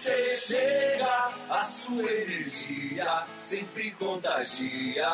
você chega, a sua energia sempre contagia.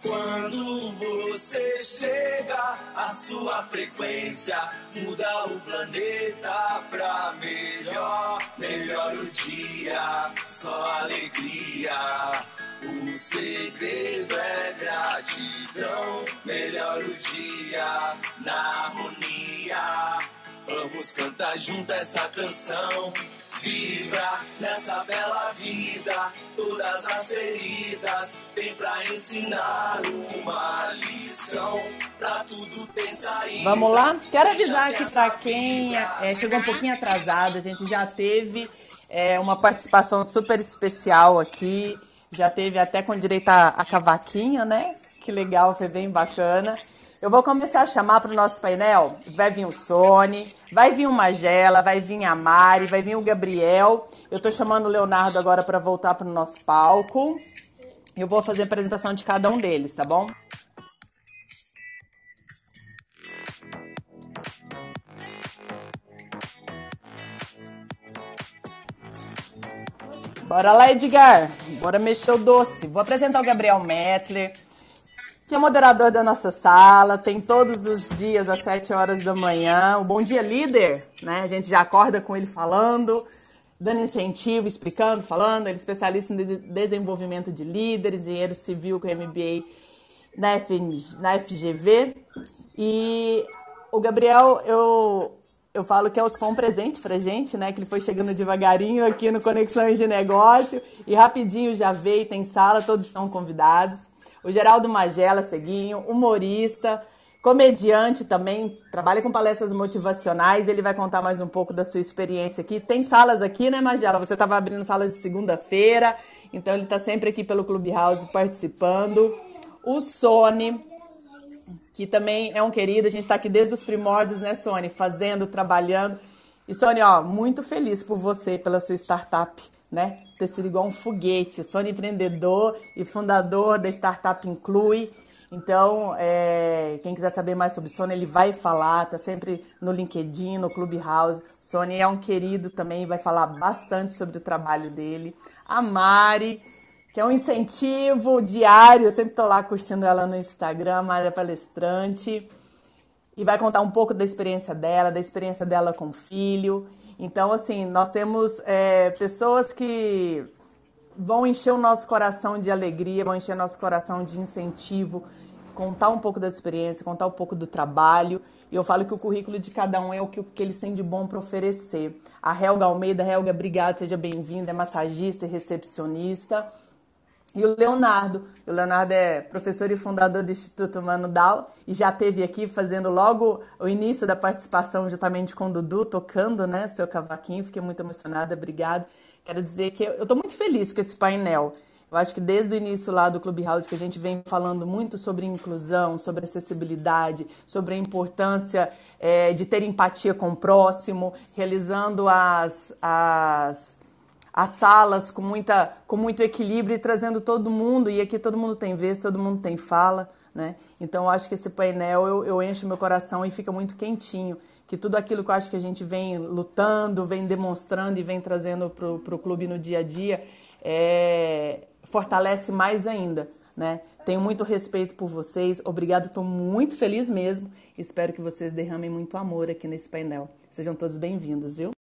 Quando você chega, a sua frequência muda o planeta pra melhor. Melhor o dia, só alegria. O segredo é gratidão. Melhor o dia na harmonia. Vamos cantar junto essa canção. Vibra nessa bela vida, todas as feridas tem pra ensinar uma lição. Pra tudo tem saída. Vamos lá? Quero avisar aqui pra quem é, chegou um pouquinho atrasado, a gente já teve é, uma participação super especial aqui. Já teve até com direito a, a cavaquinha, né? Que legal, foi bem bacana. Eu vou começar a chamar para o nosso painel. Vai vir o Sony, vai vir o Magela, vai vir a Mari, vai vir o Gabriel. Eu estou chamando o Leonardo agora para voltar para o nosso palco. Eu vou fazer a apresentação de cada um deles, tá bom? Bora lá, Edgar. Bora mexer o doce. Vou apresentar o Gabriel Metzler que é moderador da nossa sala, tem todos os dias às 7 horas da manhã. O Bom Dia Líder, né? A gente já acorda com ele falando, dando incentivo, explicando, falando. Ele é especialista em desenvolvimento de líderes, engenheiro civil com MBA na, na FGV. E o Gabriel, eu, eu falo que é um presente pra gente, né? Que ele foi chegando devagarinho aqui no Conexões de Negócio e rapidinho já veio, tem sala, todos estão convidados o Geraldo Magela Seguinho, humorista, comediante também, trabalha com palestras motivacionais. Ele vai contar mais um pouco da sua experiência aqui. Tem salas aqui, né, Magela? Você estava abrindo salas de segunda-feira, então ele está sempre aqui pelo Clubhouse participando. O Sony, que também é um querido, a gente está aqui desde os primórdios, né, Sony? Fazendo, trabalhando. E Sony, ó, muito feliz por você, pela sua startup, né? Ter sido igual um foguete. Sou empreendedor e fundador da Startup Inclui. Então, é, quem quiser saber mais sobre Sony, ele vai falar, tá sempre no LinkedIn, no Clubhouse. Sony é um querido também, vai falar bastante sobre o trabalho dele. A Mari, que é um incentivo diário, eu sempre estou lá curtindo ela no Instagram, Mari é palestrante. E vai contar um pouco da experiência dela, da experiência dela com o filho. Então, assim, nós temos é, pessoas que vão encher o nosso coração de alegria, vão encher o nosso coração de incentivo, contar um pouco da experiência, contar um pouco do trabalho. E eu falo que o currículo de cada um é o que, que eles têm de bom para oferecer. A Helga Almeida, Helga, obrigada, seja bem-vinda, é massagista e recepcionista. E o Leonardo, o Leonardo é professor e fundador do Instituto Mano Dal e já teve aqui fazendo logo o início da participação juntamente com o Dudu, tocando, né, seu cavaquinho, fiquei muito emocionada, obrigado. Quero dizer que eu estou muito feliz com esse painel. Eu acho que desde o início lá do Clubhouse que a gente vem falando muito sobre inclusão, sobre acessibilidade, sobre a importância é, de ter empatia com o próximo, realizando as, as as salas com, muita, com muito equilíbrio e trazendo todo mundo. E aqui todo mundo tem vez, todo mundo tem fala. Né? Então eu acho que esse painel eu, eu encho meu coração e fica muito quentinho. Que tudo aquilo que eu acho que a gente vem lutando, vem demonstrando e vem trazendo para o clube no dia a dia é, fortalece mais ainda. Né? Tenho muito respeito por vocês. Obrigado, estou muito feliz mesmo. Espero que vocês derramem muito amor aqui nesse painel. Sejam todos bem-vindos, viu?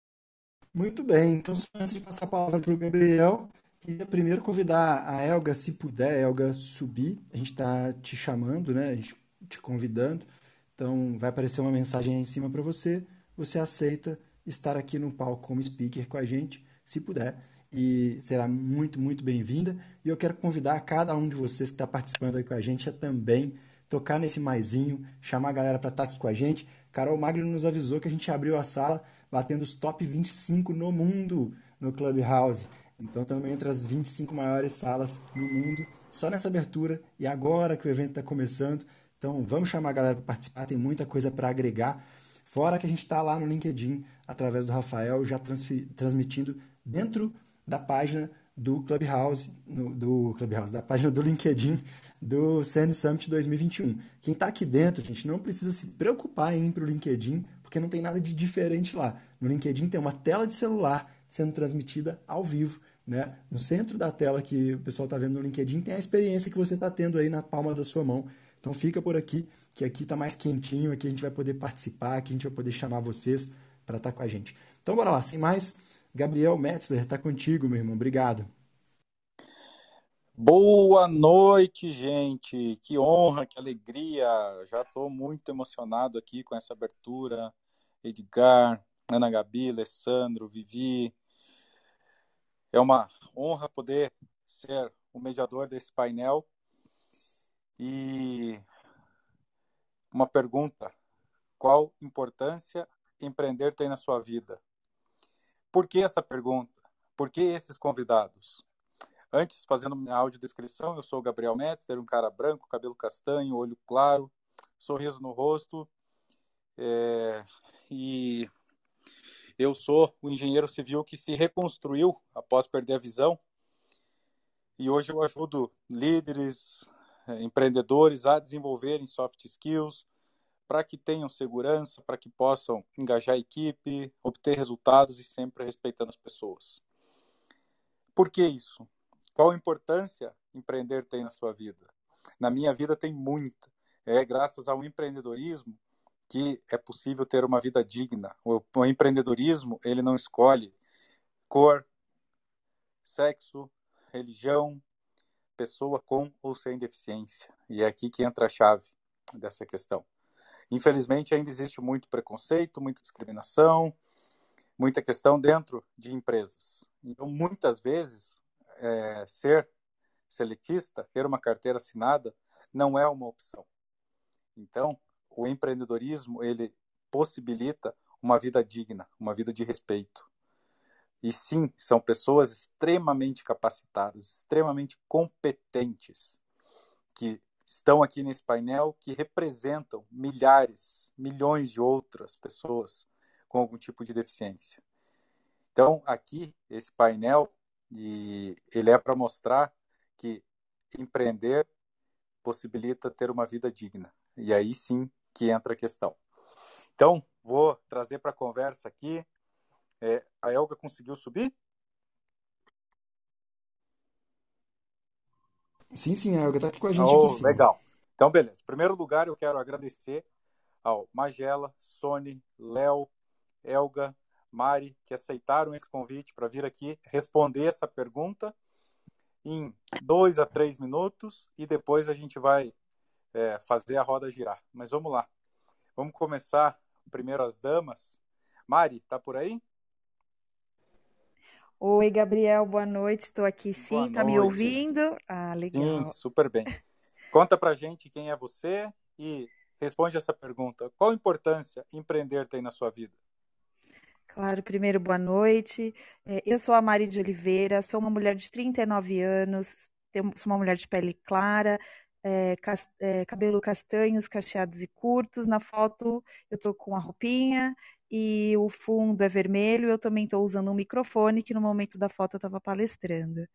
Muito bem, então antes de passar a palavra para o Gabriel, queria primeiro convidar a Elga, se puder, Elga, subir. A gente está te chamando, né? A gente te convidando. Então vai aparecer uma mensagem aí em cima para você. Você aceita estar aqui no palco como speaker com a gente, se puder. E será muito, muito bem-vinda. E eu quero convidar cada um de vocês que está participando aí com a gente a também tocar nesse maisinho, chamar a galera para estar tá aqui com a gente. Carol Magno nos avisou que a gente abriu a sala batendo os top 25 no mundo no Clubhouse. Então também entre as 25 maiores salas no mundo, só nessa abertura e agora que o evento está começando. Então vamos chamar a galera para participar, tem muita coisa para agregar. Fora que a gente está lá no LinkedIn, através do Rafael, já transmitindo dentro da página do Clubhouse, no, do Clubhouse, da página do LinkedIn do CN Summit 2021. Quem está aqui dentro, gente, não precisa se preocupar em ir para o LinkedIn, porque não tem nada de diferente lá. No LinkedIn tem uma tela de celular, sendo transmitida ao vivo. Né? No centro da tela que o pessoal está vendo no LinkedIn tem a experiência que você está tendo aí na palma da sua mão. Então fica por aqui, que aqui está mais quentinho, aqui a gente vai poder participar, aqui a gente vai poder chamar vocês para estar tá com a gente. Então bora lá, sem mais, Gabriel Metzler, está contigo, meu irmão. Obrigado. Boa noite, gente. Que honra, que alegria. Já estou muito emocionado aqui com essa abertura. Edgar, Ana Gabi, Alessandro, Vivi. É uma honra poder ser o mediador desse painel. E uma pergunta: qual importância empreender tem na sua vida? Por que essa pergunta? Por que esses convidados? Antes, fazendo minha audiodescrição, eu sou o Gabriel Metzler, um cara branco, cabelo castanho, olho claro, sorriso no rosto. É, e eu sou o engenheiro civil que se reconstruiu após perder a visão. E hoje eu ajudo líderes, é, empreendedores a desenvolverem soft skills para que tenham segurança, para que possam engajar a equipe, obter resultados e sempre respeitando as pessoas. Por que isso? Qual importância empreender tem na sua vida? Na minha vida tem muita. É graças ao empreendedorismo que é possível ter uma vida digna. O, o empreendedorismo, ele não escolhe cor, sexo, religião, pessoa com ou sem deficiência. E é aqui que entra a chave dessa questão. Infelizmente, ainda existe muito preconceito, muita discriminação, muita questão dentro de empresas. Então, muitas vezes, é, ser seletista, ter uma carteira assinada, não é uma opção. Então, o empreendedorismo, ele possibilita uma vida digna, uma vida de respeito. E sim, são pessoas extremamente capacitadas, extremamente competentes, que estão aqui nesse painel, que representam milhares, milhões de outras pessoas com algum tipo de deficiência. Então, aqui, esse painel e ele é para mostrar que empreender possibilita ter uma vida digna. E aí sim que entra a questão. Então, vou trazer para a conversa aqui. É, a Elga conseguiu subir? Sim, sim, a Elga está aqui com a gente. Oh, aqui legal. Então, beleza. Em primeiro lugar, eu quero agradecer ao Magela, Sony, Léo, Elga, Mari, que aceitaram esse convite para vir aqui responder essa pergunta em dois a três minutos e depois a gente vai é, fazer a roda girar. Mas vamos lá. Vamos começar primeiro as damas. Mari, tá por aí? Oi, Gabriel, boa noite. Estou aqui sim. Boa tá noite. me ouvindo? Ah, legal. Sim, super bem. Conta pra gente quem é você e responde essa pergunta. Qual importância empreender tem na sua vida? Claro, primeiro, boa noite. É, eu sou a Mari de Oliveira, sou uma mulher de 39 anos, sou uma mulher de pele clara, é, é, cabelo castanhos, cacheados e curtos. Na foto eu tô com a roupinha e o fundo é vermelho. Eu também estou usando um microfone que no momento da foto eu estava palestrando.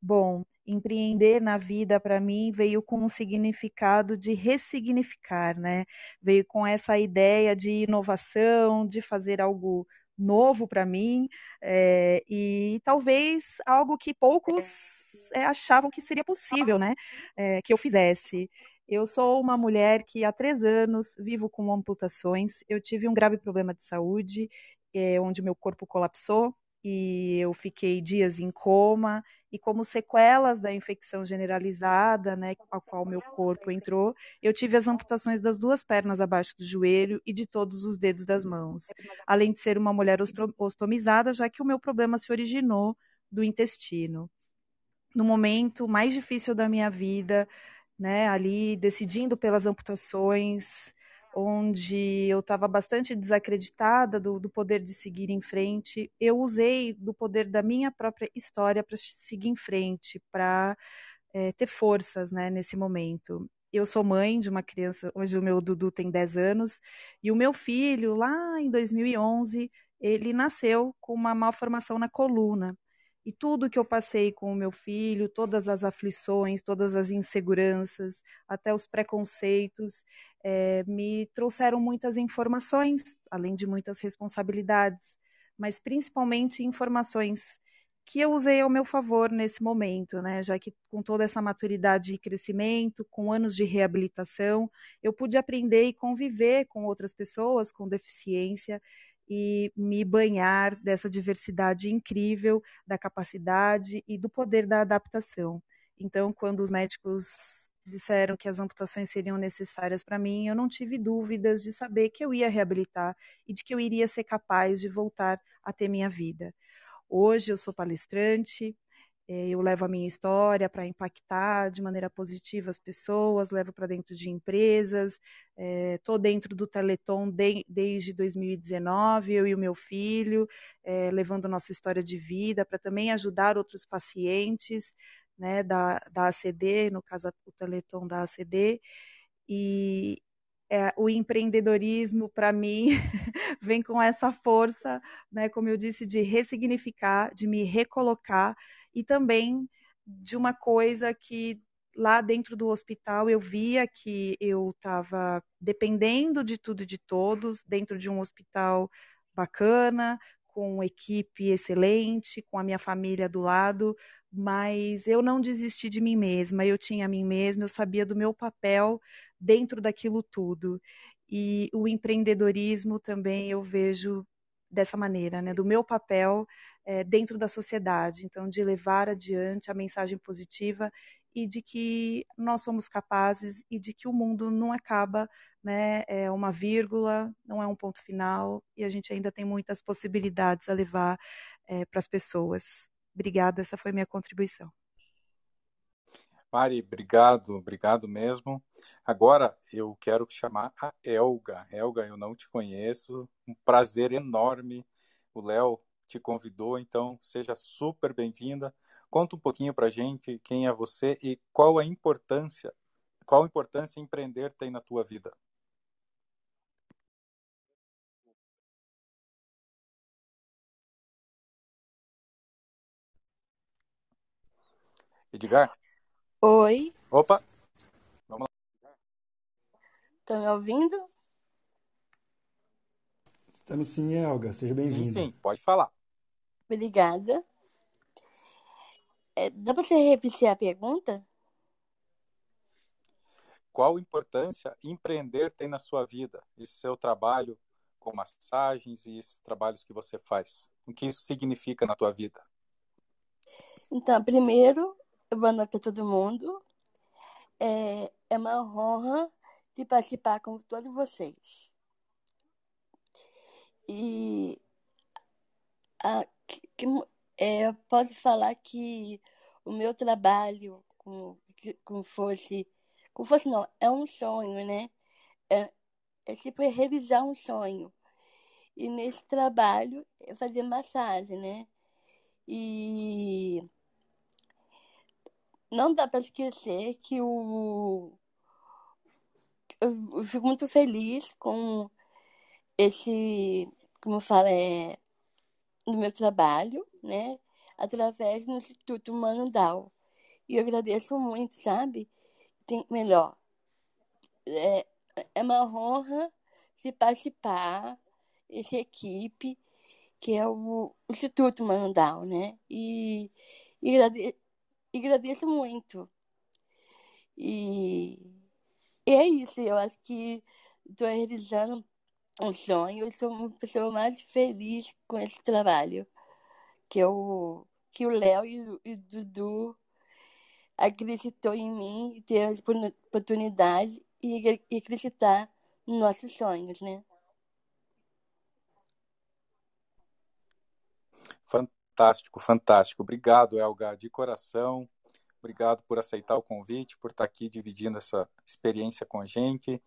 Bom, empreender na vida para mim veio com um significado de ressignificar, né? Veio com essa ideia de inovação, de fazer algo novo para mim é, e talvez algo que poucos é, achavam que seria possível, né? É, que eu fizesse. Eu sou uma mulher que há três anos vivo com amputações. Eu tive um grave problema de saúde, onde meu corpo colapsou e eu fiquei dias em coma e como sequelas da infecção generalizada, né, a qual meu corpo entrou, eu tive as amputações das duas pernas abaixo do joelho e de todos os dedos das mãos, além de ser uma mulher ostomizada, já que o meu problema se originou do intestino. No momento mais difícil da minha vida, né, ali decidindo pelas amputações, onde eu estava bastante desacreditada do, do, poder de seguir em frente, eu usei do poder da minha própria história para seguir em frente, para é, ter forças né, nesse momento. Eu sou mãe de uma criança, hoje o meu Dudu tem 10 anos, e o meu filho, lá em 2011, ele nasceu com uma malformação na coluna. E tudo que eu passei com o meu filho, todas as aflições, todas as inseguranças, até os preconceitos, é, me trouxeram muitas informações, além de muitas responsabilidades. mas principalmente informações que eu usei ao meu favor nesse momento, né? Já que com toda essa maturidade e crescimento, com anos de reabilitação, eu pude aprender e conviver com outras pessoas com deficiência e me banhar dessa diversidade incrível da capacidade e do poder da adaptação. Então, quando os médicos disseram que as amputações seriam necessárias para mim, eu não tive dúvidas de saber que eu ia reabilitar e de que eu iria ser capaz de voltar a ter minha vida. Hoje eu sou palestrante, eh, eu levo a minha história para impactar de maneira positiva as pessoas, levo para dentro de empresas, estou é, dentro do Teleton de, desde 2019, eu e o meu filho, é, levando nossa história de vida para também ajudar outros pacientes né, da, da ACD, no caso o Teleton da ACD, e é, o empreendedorismo, para mim, vem com essa força, né, como eu disse, de ressignificar, de me recolocar e também de uma coisa que lá dentro do hospital eu via que eu estava dependendo de tudo e de todos, dentro de um hospital bacana, com equipe excelente, com a minha família do lado, mas eu não desisti de mim mesma, eu tinha a mim mesma, eu sabia do meu papel dentro daquilo tudo. E o empreendedorismo também eu vejo dessa maneira, né, do meu papel é, dentro da sociedade, então de levar adiante a mensagem positiva e de que nós somos capazes e de que o mundo não acaba, né, é uma vírgula, não é um ponto final e a gente ainda tem muitas possibilidades a levar é, para as pessoas. Obrigada, essa foi minha contribuição. Mari, obrigado, obrigado mesmo. Agora eu quero chamar a Elga. Elga, eu não te conheço, um prazer enorme. O Léo te convidou, então seja super bem-vinda. Conta um pouquinho para gente quem é você e qual a importância, qual a importância empreender tem na tua vida. Edgar? Oi. Opa! Vamos lá. Estão me ouvindo? Estamos sim, Elga. Seja bem-vinda. Sim, sim, pode falar. Obrigada. É, dá para você repetir a pergunta? Qual importância empreender tem na sua vida? Esse seu trabalho com massagens e esses trabalhos que você faz. O que isso significa na tua vida? Então, primeiro, boa noite para todo mundo. É, é uma honra de participar com todos vocês. E a, que, é, posso falar que o meu trabalho, como, fosse. Como fosse, não, é um sonho, né? É, é tipo realizar um sonho. E nesse trabalho é fazer massagem, né? E não dá para esquecer que o eu fico muito feliz com esse, como fala, é, no meu trabalho, né? Através do Instituto Mano. E eu agradeço muito, sabe? Tem, melhor, é, é uma honra se participar essa equipe que é o Instituto Mandal, né? E, e, e agradeço muito. E, é isso, eu acho que estou realizando um sonho, eu sou uma pessoa mais feliz com esse trabalho. Que, eu, que o Léo e, e o Dudu acreditou em mim e ter a oportunidade e, e acreditar nos nossos sonhos, né? Fantástico, fantástico. Obrigado, Elga, de coração. Obrigado por aceitar o convite, por estar aqui dividindo essa experiência com a gente.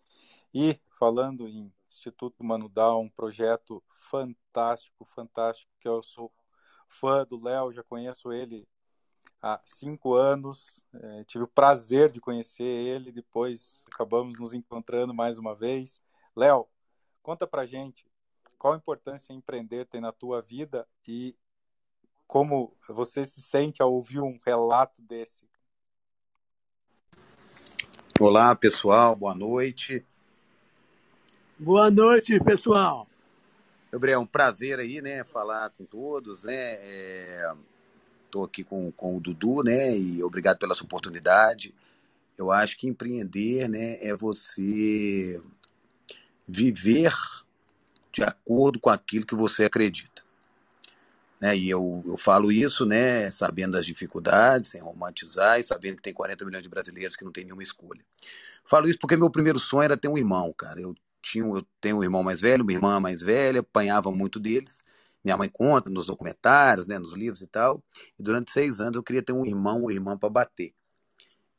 E falando em Instituto Manudal, um projeto fantástico, fantástico, que eu sou fã do Léo, já conheço ele há cinco anos, é, tive o prazer de conhecer ele, depois acabamos nos encontrando mais uma vez. Léo, conta pra gente qual a importância empreender tem na tua vida e como você se sente ao ouvir um relato desse? Olá, pessoal, boa noite. Boa noite, pessoal. Gabriel, um prazer aí, né, falar com todos, né, estou é, aqui com, com o Dudu, né, e obrigado pela sua oportunidade. Eu acho que empreender, né, é você viver de acordo com aquilo que você acredita. Né, e eu, eu falo isso, né, sabendo das dificuldades, sem romantizar e sabendo que tem 40 milhões de brasileiros que não tem nenhuma escolha. Falo isso porque meu primeiro sonho era ter um irmão, cara. Eu tinha, eu tenho um irmão mais velho, uma irmã mais velha, apanhava muito deles. Minha mãe conta nos documentários, né, nos livros e tal. E durante seis anos eu queria ter um irmão ou irmã para bater.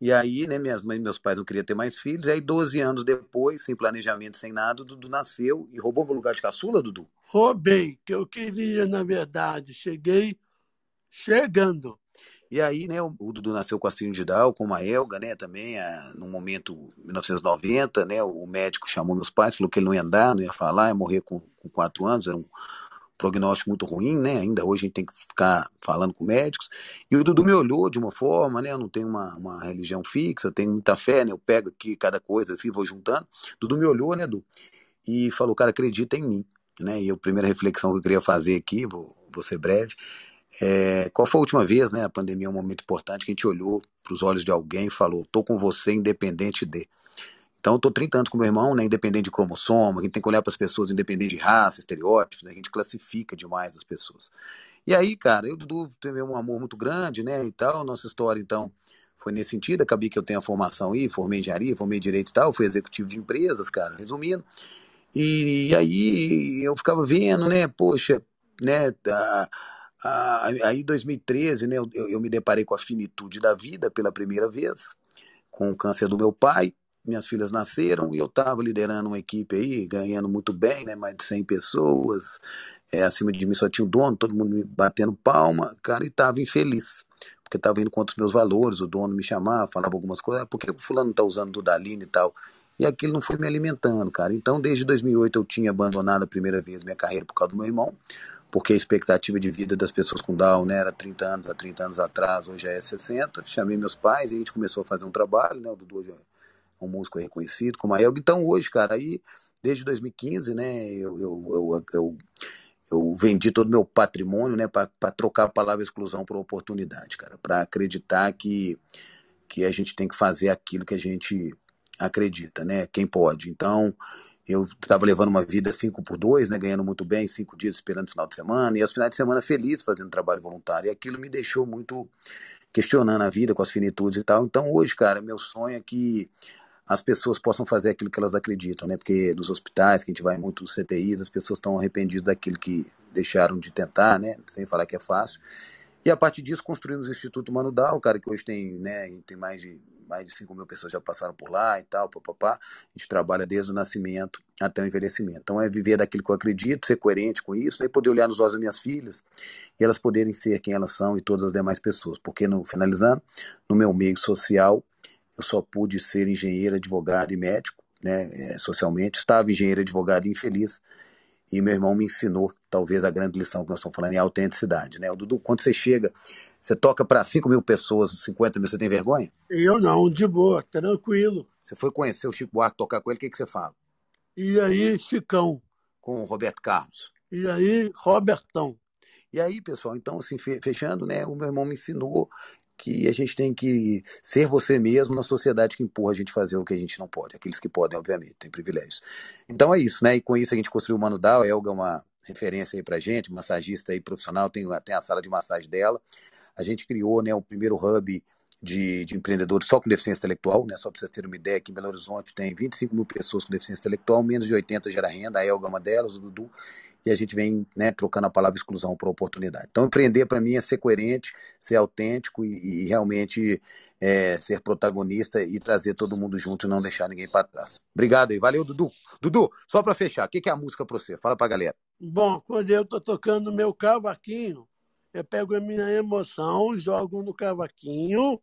E aí, né, minhas mães e meus pais não queriam ter mais filhos. E aí, 12 anos depois, sem planejamento, sem nada, o Dudu nasceu e roubou meu lugar de caçula, Dudu? Roubei, que eu queria, na verdade. Cheguei chegando. E aí, né, o, o Dudu nasceu com a síndrome de Down, com uma Elga, né, também, a, no momento 1990, né, o médico chamou meus pais, falou que ele não ia andar, não ia falar, ia morrer com, com quatro anos, era um prognóstico muito ruim, né, ainda hoje a gente tem que ficar falando com médicos, e o Dudu me olhou de uma forma, né, eu não tenho uma, uma religião fixa, tenho muita fé, né, eu pego aqui cada coisa assim, vou juntando, Dudu me olhou, né, Dudu, e falou, cara, acredita em mim, né, e a primeira reflexão que eu queria fazer aqui, vou, vou ser breve, é, qual foi a última vez, né? A pandemia é um momento importante que a gente olhou para os olhos de alguém e falou: "Tô com você independente de". Então, tô 30 anos com meu irmão, né, independente de cromossomo, a gente tem que olhar para as pessoas independente de raça, estereótipos, né, a gente classifica demais as pessoas. E aí, cara, eu Dudu teve um amor muito grande, né, e tal, nossa história, então, foi nesse sentido, acabei que eu tenho a formação aí, formei engenharia, formei direito e tal, fui executivo de empresas, cara, resumindo. E aí eu ficava vendo, né, poxa, né, a, aí em 2013, né, eu, eu me deparei com a finitude da vida pela primeira vez, com o câncer do meu pai. Minhas filhas nasceram e eu estava liderando uma equipe aí, ganhando muito bem, né, mais de 100 pessoas. É, acima de mim só tinha o dono, todo mundo me batendo palma, cara, e estava infeliz porque estava indo contra os meus valores, o dono me chamava, falava algumas coisas, ah, por que o fulano está usando Dudalina e tal? E aquilo não foi me alimentando, cara. Então, desde 2008 eu tinha abandonado a primeira vez minha carreira por causa do meu irmão porque a expectativa de vida das pessoas com Down né, era 30 anos, há 30 anos atrás, hoje é 60. Chamei meus pais e a gente começou a fazer um trabalho, né, o Dudu é um músico reconhecido, como a Elga. Então hoje, cara, aí desde 2015, né, eu, eu, eu, eu, vendi todo o meu patrimônio, né, para trocar a palavra exclusão por oportunidade, cara, para acreditar que, que a gente tem que fazer aquilo que a gente acredita, né, quem pode. Então, eu estava levando uma vida 5 por 2, né, ganhando muito bem, cinco dias esperando o final de semana, e aos finais de semana feliz fazendo trabalho voluntário. E aquilo me deixou muito questionando a vida com as finitudes e tal. Então hoje, cara, meu sonho é que as pessoas possam fazer aquilo que elas acreditam, né? Porque nos hospitais, que a gente vai muito nos CTIs, as pessoas estão arrependidas daquilo que deixaram de tentar, né? Sem falar que é fácil. E a partir disso construímos o Instituto Mano Dal, cara, que hoje tem, né, tem mais de mais de 5 mil pessoas já passaram por lá e tal, papapá. A gente trabalha desde o nascimento até o envelhecimento. Então é viver daquilo que eu acredito, ser coerente com isso, né, e poder olhar nos olhos das minhas filhas e elas poderem ser quem elas são e todas as demais pessoas. Porque, no, finalizando, no meu meio social, eu só pude ser engenheiro, advogado e médico, né, é, socialmente. Estava engenheiro, advogado e infeliz. E meu irmão me ensinou, talvez, a grande lição que nós estamos falando, é a autenticidade. Né? O Dudu, quando você chega você toca para 5 mil pessoas, 50 mil, você tem vergonha? Eu não, de boa, tranquilo. Você foi conhecer o Chico Buarque, tocar com ele, o que, que você fala? E aí, Chicão? Com o Roberto Carlos. E aí, Robertão. E aí, pessoal, então, assim, fechando, né, o meu irmão me ensinou que a gente tem que ser você mesmo na sociedade que empurra a gente fazer o que a gente não pode. Aqueles que podem, obviamente, têm privilégios. Então é isso, né? E com isso a gente construiu o Mano Dal, a Elga é uma referência aí pra gente, massagista aí profissional, tem, tem a sala de massagem dela. A gente criou né, o primeiro hub de, de, empreendedores só com deficiência intelectual, né? Só para vocês terem uma ideia, aqui em Belo Horizonte tem 25 mil pessoas com deficiência intelectual, menos de 80 gera renda, a Elga é uma delas, o Dudu, e a gente vem né, trocando a palavra exclusão por oportunidade. Então, empreender para mim é ser coerente, ser autêntico e, e realmente é, ser protagonista e trazer todo mundo junto e não deixar ninguém para trás. Obrigado aí, valeu, Dudu. Dudu, só para fechar, o que, que é a música para você? Fala para a galera. Bom, quando eu estou tocando meu cavaquinho, eu pego a minha emoção, jogo no cavaquinho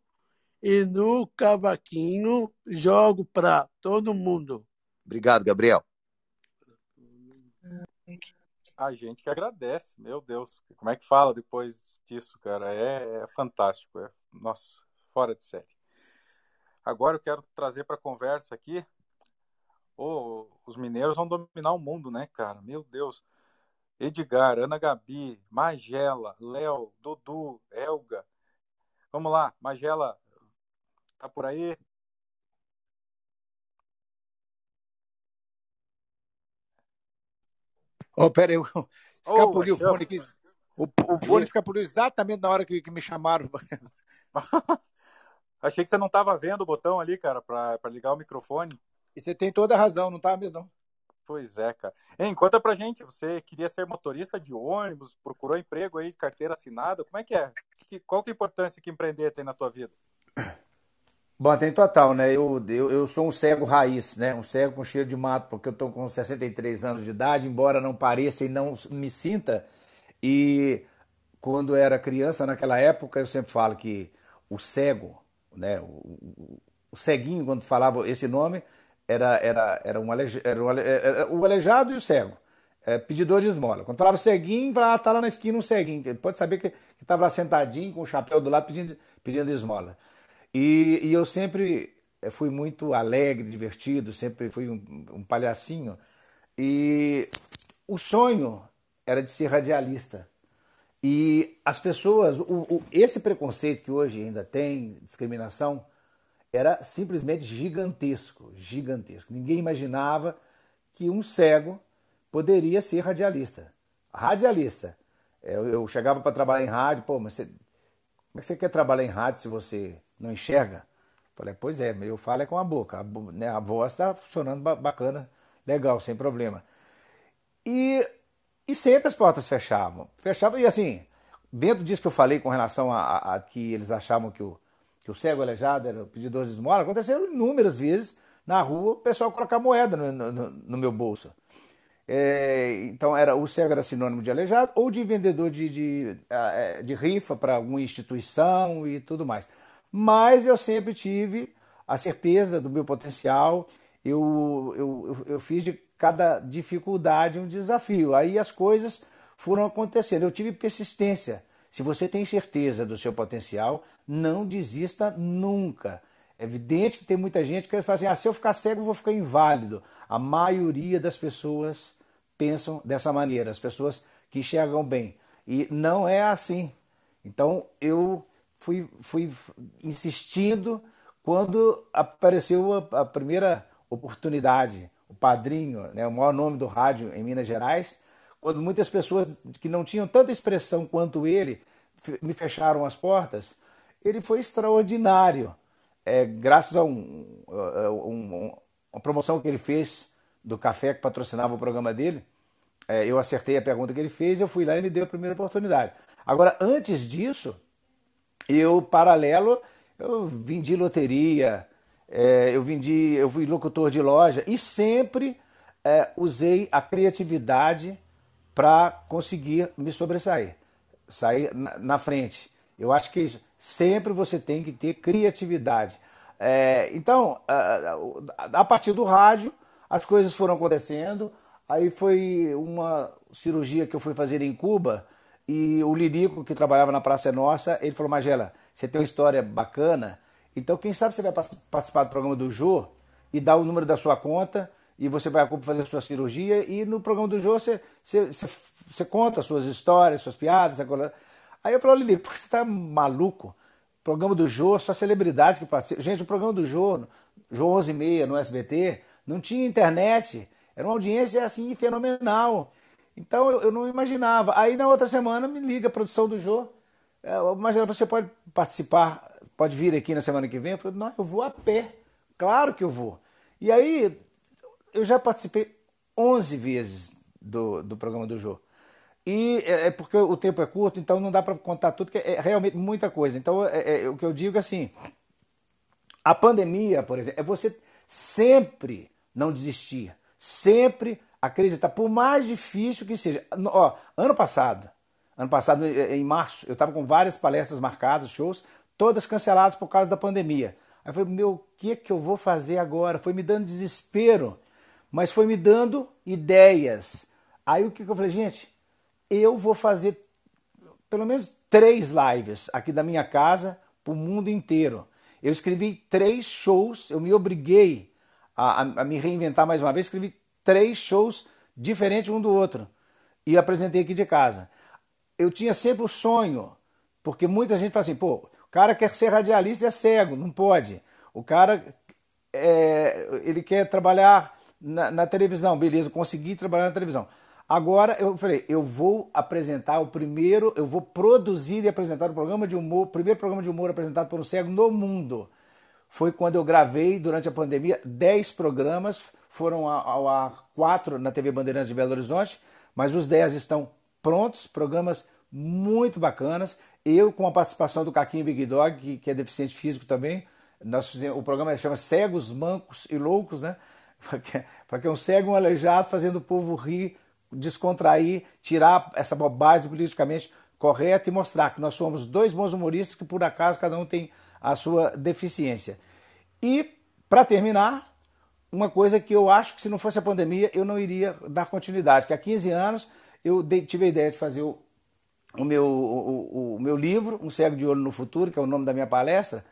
e no cavaquinho jogo para todo mundo. Obrigado, Gabriel. A gente que agradece, meu Deus. Como é que fala depois disso, cara? É, é fantástico. É, nossa, fora de série. Agora eu quero trazer para conversa aqui. Oh, os mineiros vão dominar o mundo, né, cara? Meu Deus. Edgar, Ana Gabi, Magela, Léo, Dudu, Elga. Vamos lá, Magela, tá por aí? Oh, pera aí, escapuliu oh, o fone aqui. O, o fone escapuliu exatamente na hora que, que me chamaram. Achei que você não estava vendo o botão ali, cara, para ligar o microfone. E você tem toda a razão, não tá mesmo, não? Pois é, cara. Hein, conta pra gente, você queria ser motorista de ônibus, procurou emprego aí carteira assinada, como é que é? qual que é a importância que empreender tem na tua vida? Bom, tem total, né? Eu, eu, eu sou um cego raiz, né? Um cego com cheiro de mato, porque eu tô com 63 anos de idade, embora não pareça e não me sinta. E quando era criança, naquela época, eu sempre falo que o cego, né? O, o ceguinho, quando falava esse nome, era, era, era, um, aleja, era, um, era o aleijado e o cego. É, pedidor de esmola. Quando falava ceguinho, falava, ah, tá lá na esquina um ceguinho. Ele pode saber que estava lá sentadinho com o chapéu do lado pedindo, pedindo esmola. E, e eu sempre é, fui muito alegre, divertido, sempre fui um, um palhacinho. E o sonho era de ser radialista. E as pessoas, o, o, esse preconceito que hoje ainda tem, discriminação, era simplesmente gigantesco, gigantesco. Ninguém imaginava que um cego poderia ser radialista. Radialista. Eu, eu chegava para trabalhar em rádio, pô, mas você, como é que você quer trabalhar em rádio se você não enxerga? Falei, pois é, eu falo é com a boca, a, né, a voz está funcionando bacana, legal, sem problema. E, e sempre as portas fechavam. Fechavam, e assim, dentro disso que eu falei com relação a, a, a que eles achavam que o, que o cego aleijado era o pedidor de esmola, aconteceram inúmeras vezes na rua o pessoal colocar moeda no, no, no meu bolso. É, então era o cego era sinônimo de aleijado ou de vendedor de, de, é, de rifa para alguma instituição e tudo mais. Mas eu sempre tive a certeza do meu potencial. Eu, eu, eu fiz de cada dificuldade um desafio. Aí as coisas foram acontecendo. Eu tive persistência. Se você tem certeza do seu potencial, não desista nunca. É evidente que tem muita gente que fala assim: ah, se eu ficar cego, eu vou ficar inválido. A maioria das pessoas pensam dessa maneira, as pessoas que enxergam bem. E não é assim. Então eu fui, fui insistindo quando apareceu a, a primeira oportunidade, o padrinho, né, o maior nome do rádio em Minas Gerais, quando muitas pessoas que não tinham tanta expressão quanto ele me fecharam as portas, ele foi extraordinário. É, graças a um, um, uma promoção que ele fez do café que patrocinava o programa dele, é, eu acertei a pergunta que ele fez, eu fui lá e me deu a primeira oportunidade. Agora, antes disso, eu, paralelo, eu vendi loteria, é, eu vendi, eu fui locutor de loja e sempre é, usei a criatividade para conseguir me sobressair, sair na, na, frente. Eu acho que sempre você tem que ter criatividade. É, então, a, a partir do rádio, as coisas foram acontecendo. Aí foi uma cirurgia que eu fui fazer em Cuba e o Lirico, que trabalhava na Praça Nossa, ele falou: Magela, você tem uma história bacana, então quem sabe você vai participar do programa do Jô e dar o número da sua conta e você vai fazer a sua cirurgia e no programa do Jô você, você, você, você conta suas histórias, suas piadas. Agora... Aí eu falei, Lili, por que você está maluco? Programa do Jô, só celebridade que participa. Gente, o programa do Jô, Jô 11 e meia no SBT, não tinha internet, era uma audiência assim fenomenal. Então eu, eu não imaginava. Aí na outra semana me liga a produção do Jô. É, Imagina, você pode participar, pode vir aqui na semana que vem? Eu falei, não, eu vou a pé. Claro que eu vou. E aí eu já participei 11 vezes do, do programa do Jô. E é, é porque o tempo é curto, então não dá para contar tudo, que é realmente muita coisa. Então, é, é, o que eu digo é assim: a pandemia, por exemplo, é você sempre não desistir, sempre acreditar, por mais difícil que seja. Ó, ano passado, ano passado, em março, eu estava com várias palestras marcadas, shows, todas canceladas por causa da pandemia. Aí eu falei, meu, o que, que eu vou fazer agora? Foi me dando desespero mas foi me dando ideias. Aí o que, que eu falei, gente, eu vou fazer pelo menos três lives aqui da minha casa para o mundo inteiro. Eu escrevi três shows, eu me obriguei a, a, a, me reinventar mais uma vez, escrevi três shows diferentes um do outro. e apresentei aqui de casa. Eu tinha sempre o sonho, porque muita gente fala assim, pô, o cara quer ser radialista é cego, não pode. O cara é, ele quer trabalhar na, na televisão, beleza, consegui trabalhar na televisão. Agora eu falei, eu vou apresentar o primeiro, eu vou produzir e apresentar o programa de humor, primeiro programa de humor apresentado por um cego no mundo. Foi quando eu gravei durante a pandemia 10 programas, foram ao ar quatro na TV Bandeirantes de Belo Horizonte, mas os 10 estão prontos, programas muito bacanas. Eu com a participação do Caquinho Big Dog, que, é deficiente físico também, nós fizemos, o programa chama Cegos, Mancos e Loucos, né? Para que é um cego, um aleijado, fazendo o povo rir descontrair, tirar essa bobagem politicamente correto e mostrar que nós somos dois bons humoristas que por acaso cada um tem a sua deficiência. E para terminar, uma coisa que eu acho que se não fosse a pandemia eu não iria dar continuidade, que há 15 anos eu tive a ideia de fazer o, o meu, o, o, meu livro, Um Cego de Olho no Futuro, que é o nome da minha palestra,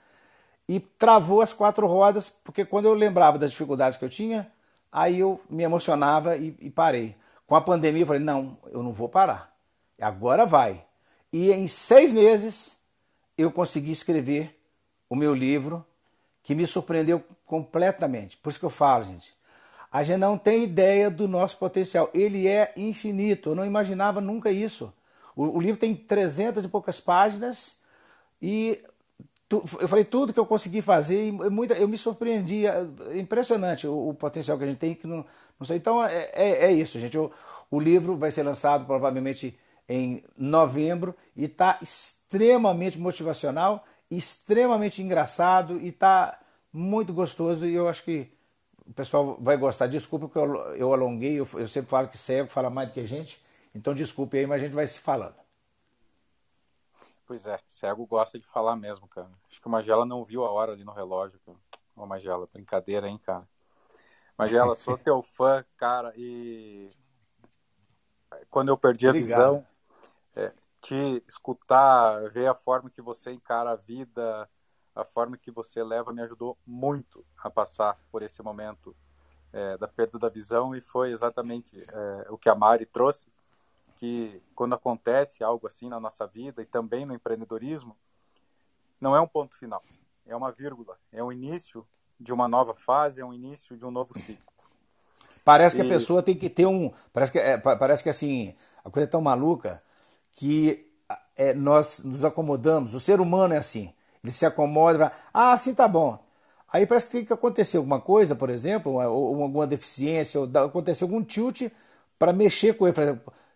e travou as quatro rodas, porque quando eu lembrava das dificuldades que eu tinha, aí eu me emocionava e, e parei. Com a pandemia, eu falei: não, eu não vou parar. Agora vai. E em seis meses, eu consegui escrever o meu livro, que me surpreendeu completamente. Por isso que eu falo, gente. A gente não tem ideia do nosso potencial. Ele é infinito. Eu não imaginava nunca isso. O, o livro tem 300 e poucas páginas e tu, eu falei tudo que eu consegui fazer e muita, eu me surpreendi. É impressionante o, o potencial que a gente tem que não, não sei. Então é, é, é isso, gente. O, o livro vai ser lançado provavelmente em novembro e está extremamente motivacional, extremamente engraçado e está muito gostoso. E eu acho que o pessoal vai gostar. Desculpa que eu, eu alonguei, eu, eu sempre falo que cego fala mais do que a gente. Então desculpe aí, mas a gente vai se falando. Pois é, cego gosta de falar mesmo, cara. Acho que o Magela não viu a hora ali no relógio. Ô, Magela, brincadeira, hein, cara. Magela, sou teu fã, cara, e quando eu perdi Obrigado. a visão, te escutar, ver a forma que você encara a vida, a forma que você leva, me ajudou muito a passar por esse momento é, da perda da visão e foi exatamente é, o que a Mari trouxe, que quando acontece algo assim na nossa vida e também no empreendedorismo, não é um ponto final, é uma vírgula, é o início de uma nova fase, é um início de um novo ciclo. Parece que e... a pessoa tem que ter um. Parece que, é, parece que assim, a coisa é tão maluca que é, nós nos acomodamos. O ser humano é assim. Ele se acomoda, ah, assim tá bom. Aí parece que tem que acontecer alguma coisa, por exemplo, ou, alguma deficiência, ou acontecer algum tilt para mexer com ele.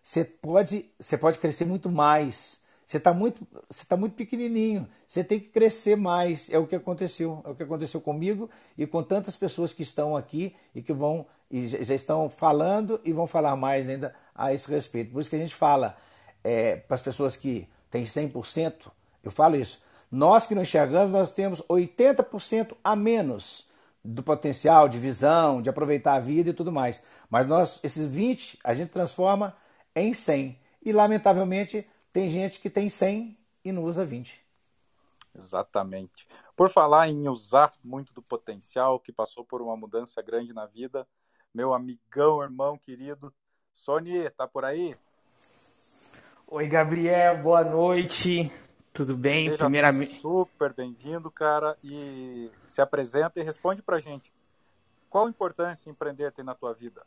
Você pode, você pode crescer muito mais. Você está muito, você tá muito pequenininho. Você tem que crescer mais. É o que aconteceu. É o que aconteceu comigo e com tantas pessoas que estão aqui e que vão e já estão falando e vão falar mais ainda a esse respeito. Por isso que a gente fala é, para as pessoas que têm 100%, eu falo isso. Nós que não enxergamos, nós temos 80% a menos do potencial de visão, de aproveitar a vida e tudo mais. Mas nós, esses 20, a gente transforma em 100. E lamentavelmente tem gente que tem 100 e não usa 20. Exatamente. Por falar em usar muito do potencial, que passou por uma mudança grande na vida, meu amigão, irmão querido, Sony, tá por aí? Oi, Gabriel, boa noite. Tudo bem? Seja Primeiramente. Super bem-vindo, cara. E se apresenta e responde pra gente. Qual a importância empreender tem na tua vida?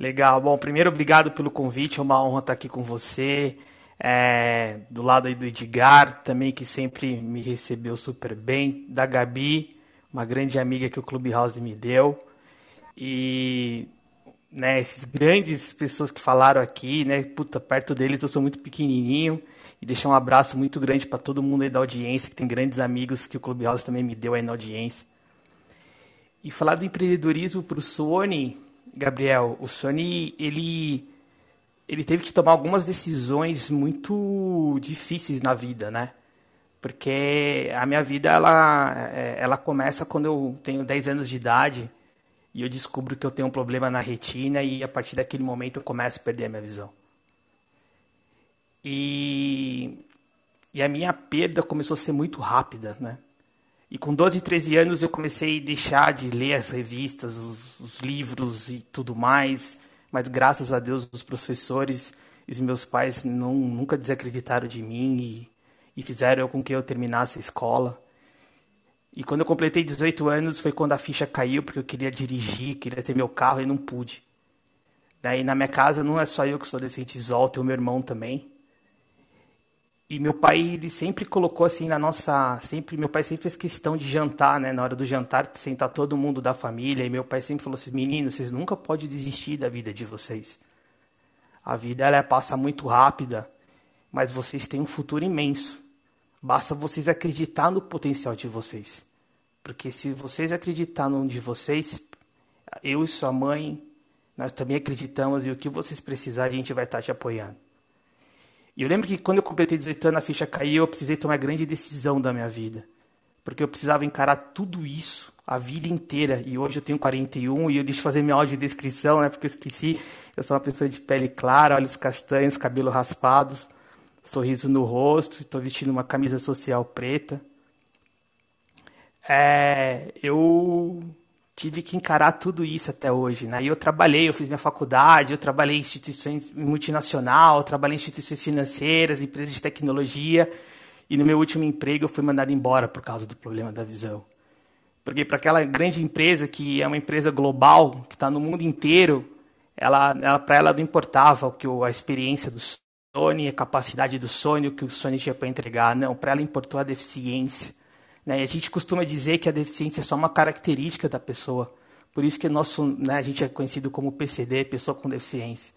Legal. Bom, primeiro, obrigado pelo convite. É uma honra estar aqui com você é, do lado aí do Edgar, também que sempre me recebeu super bem, da Gabi, uma grande amiga que o Clubhouse me deu, e né, esses grandes pessoas que falaram aqui, né, puta, perto deles eu sou muito pequenininho, e deixar um abraço muito grande para todo mundo aí da audiência, que tem grandes amigos que o Clubhouse também me deu aí na audiência. E falar do empreendedorismo para o Sony, Gabriel, o Sony, ele ele teve que tomar algumas decisões muito difíceis na vida, né? Porque a minha vida ela, é, ela começa quando eu tenho 10 anos de idade e eu descubro que eu tenho um problema na retina e a partir daquele momento eu começo a perder a minha visão. E, e a minha perda começou a ser muito rápida, né? E com 12, 13 anos eu comecei a deixar de ler as revistas, os, os livros e tudo mais mas graças a Deus os professores e meus pais não, nunca desacreditaram de mim e, e fizeram com que eu terminasse a escola. E quando eu completei 18 anos foi quando a ficha caiu, porque eu queria dirigir, queria ter meu carro e não pude. Daí na minha casa não é só eu que sou deficiente visual, tem o meu irmão também. E meu pai, ele sempre colocou assim na nossa, sempre meu pai sempre fez questão de jantar, né, na hora do jantar, sentar todo mundo da família, e meu pai sempre falou assim: "Meninos, vocês nunca podem desistir da vida de vocês. A vida ela passa muito rápida, mas vocês têm um futuro imenso. Basta vocês acreditar no potencial de vocês. Porque se vocês acreditarem no de vocês, eu e sua mãe, nós também acreditamos e o que vocês precisarem, a gente vai estar te apoiando. E eu lembro que quando eu completei 18 anos, a ficha caiu, eu precisei tomar grande decisão da minha vida. Porque eu precisava encarar tudo isso a vida inteira. E hoje eu tenho 41 e eu deixo fazer minha audiodescrição, né? Porque eu esqueci. Eu sou uma pessoa de pele clara, olhos castanhos, cabelo raspados, sorriso no rosto, estou vestindo uma camisa social preta. É, eu tive que encarar tudo isso até hoje, né? E eu trabalhei, eu fiz minha faculdade, eu trabalhei em instituições multinacional, trabalhei em instituições financeiras, empresas de tecnologia, e no meu último emprego eu fui mandado embora por causa do problema da visão. Porque para aquela grande empresa que é uma empresa global, que está no mundo inteiro, ela, ela para ela não importava o que a experiência do Sony, a capacidade do Sony, o que o Sony tinha para entregar, não, para ela importou a deficiência. Né? A gente costuma dizer que a deficiência é só uma característica da pessoa. Por isso que nosso, né, a gente é conhecido como PCD, pessoa com deficiência.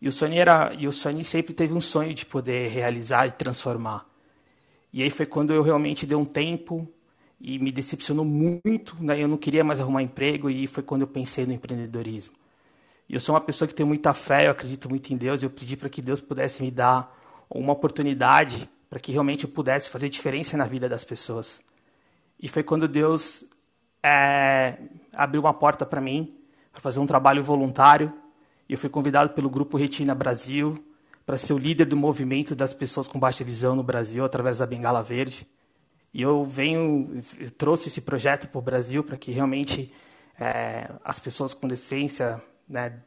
E o Sony era, e o Sony sempre teve um sonho de poder realizar e transformar. E aí foi quando eu realmente dei um tempo e me decepcionou muito, né? Eu não queria mais arrumar emprego e foi quando eu pensei no empreendedorismo. E eu sou uma pessoa que tem muita fé, eu acredito muito em Deus, e eu pedi para que Deus pudesse me dar uma oportunidade para que realmente eu pudesse fazer diferença na vida das pessoas. E foi quando Deus é, abriu uma porta para mim para fazer um trabalho voluntário. E eu fui convidado pelo Grupo Retina Brasil para ser o líder do movimento das pessoas com baixa visão no Brasil através da Bengala Verde. E eu venho, eu trouxe esse projeto para o Brasil para que realmente é, as pessoas com deficiência, né,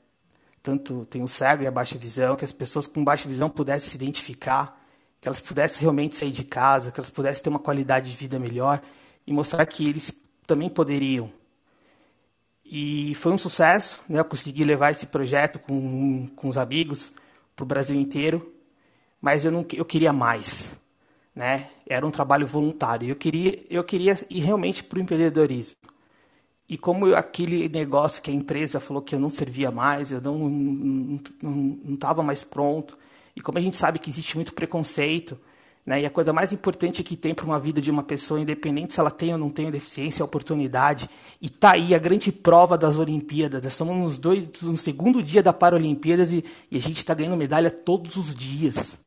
tanto tem o cego e a baixa visão, que as pessoas com baixa visão pudessem se identificar que elas pudessem realmente sair de casa, que elas pudessem ter uma qualidade de vida melhor e mostrar que eles também poderiam. E foi um sucesso, né? Eu consegui levar esse projeto com, com os amigos para o Brasil inteiro, mas eu não eu queria mais, né? Era um trabalho voluntário. Eu queria eu queria ir realmente para o empreendedorismo. E como aquele negócio que a empresa falou que eu não servia mais, eu não estava mais pronto, e como a gente sabe que existe muito preconceito, né, e a coisa mais importante que tem para uma vida de uma pessoa, independente se ela tem ou não tem deficiência, é oportunidade. E tá aí a grande prova das Olimpíadas. Nós estamos nos dois, no segundo dia da Paralimpíadas e, e a gente está ganhando medalha todos os dias.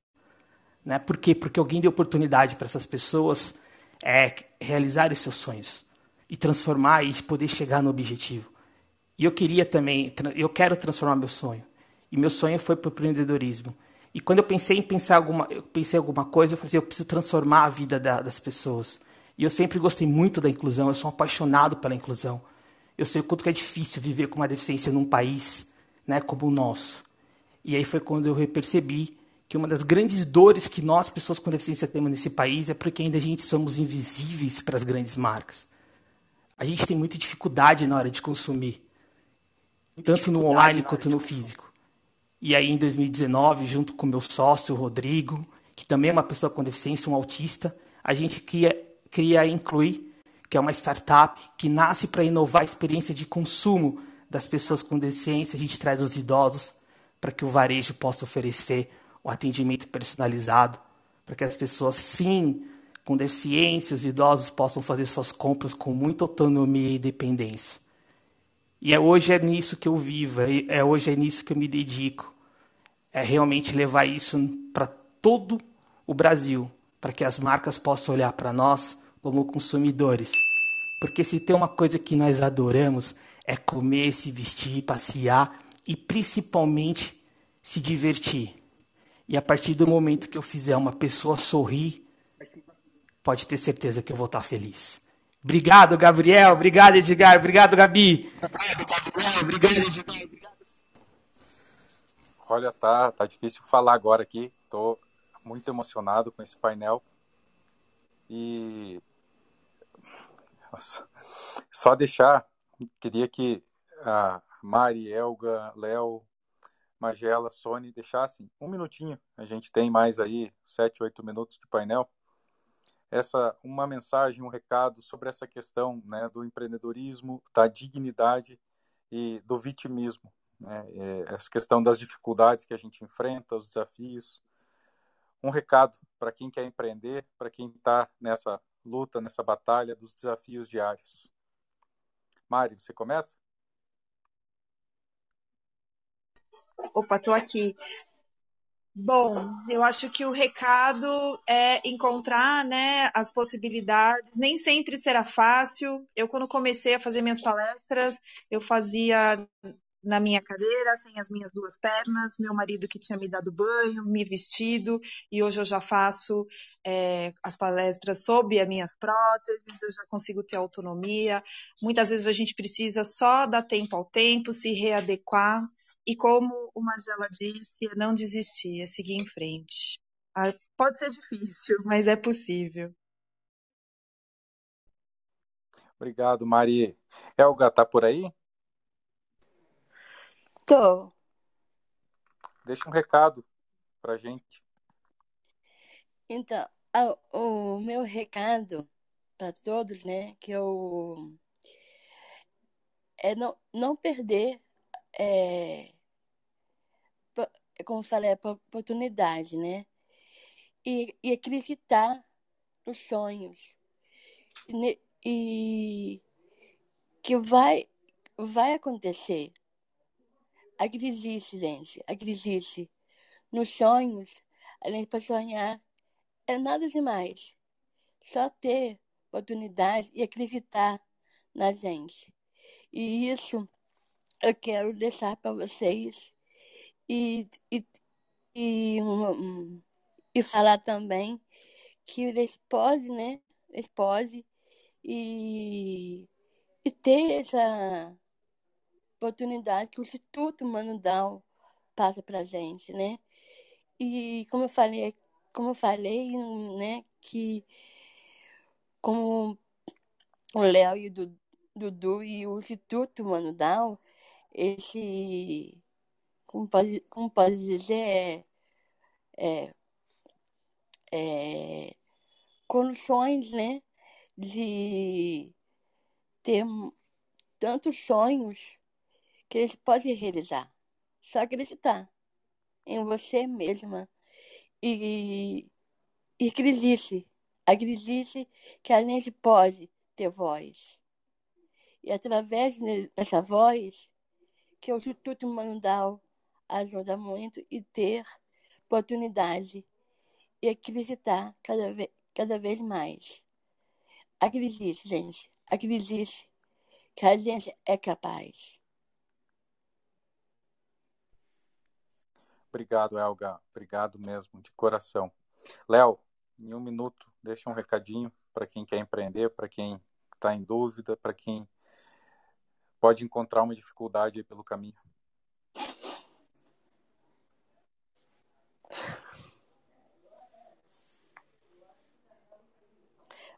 Né? Por quê? Porque alguém deu oportunidade para essas pessoas é, realizarem seus sonhos e transformar e poder chegar no objetivo. E eu queria também, eu quero transformar meu sonho. E meu sonho foi para o empreendedorismo. E quando eu pensei em pensar alguma, eu pensei alguma coisa, eu falei assim, eu preciso transformar a vida da, das pessoas. E eu sempre gostei muito da inclusão, eu sou apaixonado pela inclusão. Eu sei o quanto é difícil viver com uma deficiência num país né, como o nosso. E aí foi quando eu percebi que uma das grandes dores que nós, pessoas com deficiência, temos nesse país é porque ainda a gente somos invisíveis para as grandes marcas. A gente tem muita dificuldade na hora de consumir, tanto no online quanto no físico. E aí, em 2019, junto com meu sócio, Rodrigo, que também é uma pessoa com deficiência, um autista, a gente queria, queria incluir, que é uma startup que nasce para inovar a experiência de consumo das pessoas com deficiência. A gente traz os idosos para que o varejo possa oferecer o um atendimento personalizado, para que as pessoas, sim, com deficiência, os idosos possam fazer suas compras com muita autonomia e independência. E é hoje é nisso que eu vivo, é, é hoje é nisso que eu me dedico é realmente levar isso para todo o Brasil, para que as marcas possam olhar para nós como consumidores. Porque se tem uma coisa que nós adoramos é comer, se vestir, passear e principalmente se divertir. E a partir do momento que eu fizer uma pessoa sorrir, pode ter certeza que eu vou estar feliz. Obrigado, Gabriel. Obrigado, Edgar. Obrigado, Gabi. Obrigado, Edgar. Olha, tá, tá difícil falar agora aqui. Tô muito emocionado com esse painel. E Nossa. só deixar, queria que a Mari, Elga, Léo, Magela, Sony deixassem um minutinho. A gente tem mais aí sete, oito minutos de painel. Essa uma mensagem, um recado sobre essa questão, né, do empreendedorismo, da dignidade e do vitimismo, né? É, essa questão das dificuldades que a gente enfrenta, os desafios. Um recado para quem quer empreender, para quem está nessa luta, nessa batalha dos desafios diários. Mari, você começa? Opa, estou aqui. Bom, eu acho que o recado é encontrar né, as possibilidades. Nem sempre será fácil. Eu, quando comecei a fazer minhas palestras, eu fazia na minha cadeira, sem as minhas duas pernas, meu marido que tinha me dado banho, me vestido, e hoje eu já faço é, as palestras sob as minhas próteses, eu já consigo ter autonomia. Muitas vezes a gente precisa só dar tempo ao tempo, se readequar, e como o Magela disse, é não desistir, é seguir em frente. Ah, pode ser difícil, mas é possível. Obrigado, Mari. Elga, tá por aí? Tô. Deixa um recado pra gente. Então, o meu recado para todos, né, que eu é não, não perder, é, como eu falei, a oportunidade, né, e, e acreditar nos sonhos e, e que vai vai acontecer. Acredite, gente, acredite nos sonhos. A gente para sonhar é nada demais. Só ter oportunidade e acreditar na gente. E isso eu quero deixar para vocês e, e, e, e falar também que eles podem, né? Eles podem e, e ter essa oportunidade que o Instituto Mano Down passa pra gente, né? E como eu falei, como eu falei, né, que como o Léo e o Du- Dudu e o Instituto Mano Down, esse, como pode, como pode dizer, é, é, é, condições, né, de ter tantos sonhos que eles podem realizar. Só acreditar em você mesma e, e acredite, acredite que a gente pode ter voz. E através de- dessa voz, que o Instituto Mandal ajuda muito e ter oportunidade e acreditar cada vez, cada vez mais. Acredite, gente, acredite que a gente é capaz. Obrigado, Elga. Obrigado mesmo, de coração. Léo, em um minuto, deixa um recadinho para quem quer empreender, para quem está em dúvida, para quem pode encontrar uma dificuldade pelo caminho.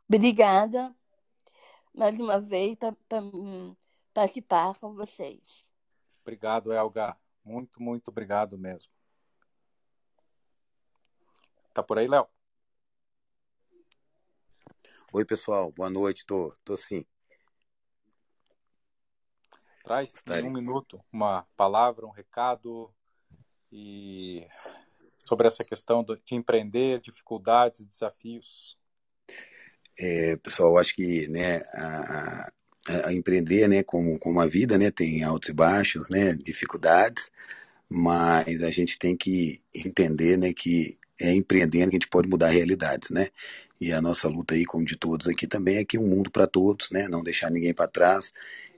Obrigada mais uma vez para participar com vocês. Obrigado, Elga. Muito, muito obrigado mesmo. Tá por aí, Léo? Oi, pessoal, boa noite, tô, tô sim. Traz Estarei. em um minuto uma palavra, um recado e sobre essa questão de empreender, dificuldades, desafios. É, pessoal, acho que né, a, a- a empreender, né, como, como a vida, né, tem altos e baixos, né, dificuldades, mas a gente tem que entender, né, que é empreendendo que a gente pode mudar realidades, né? E a nossa luta aí, como de todos aqui também, é que um mundo para todos, né? Não deixar ninguém para trás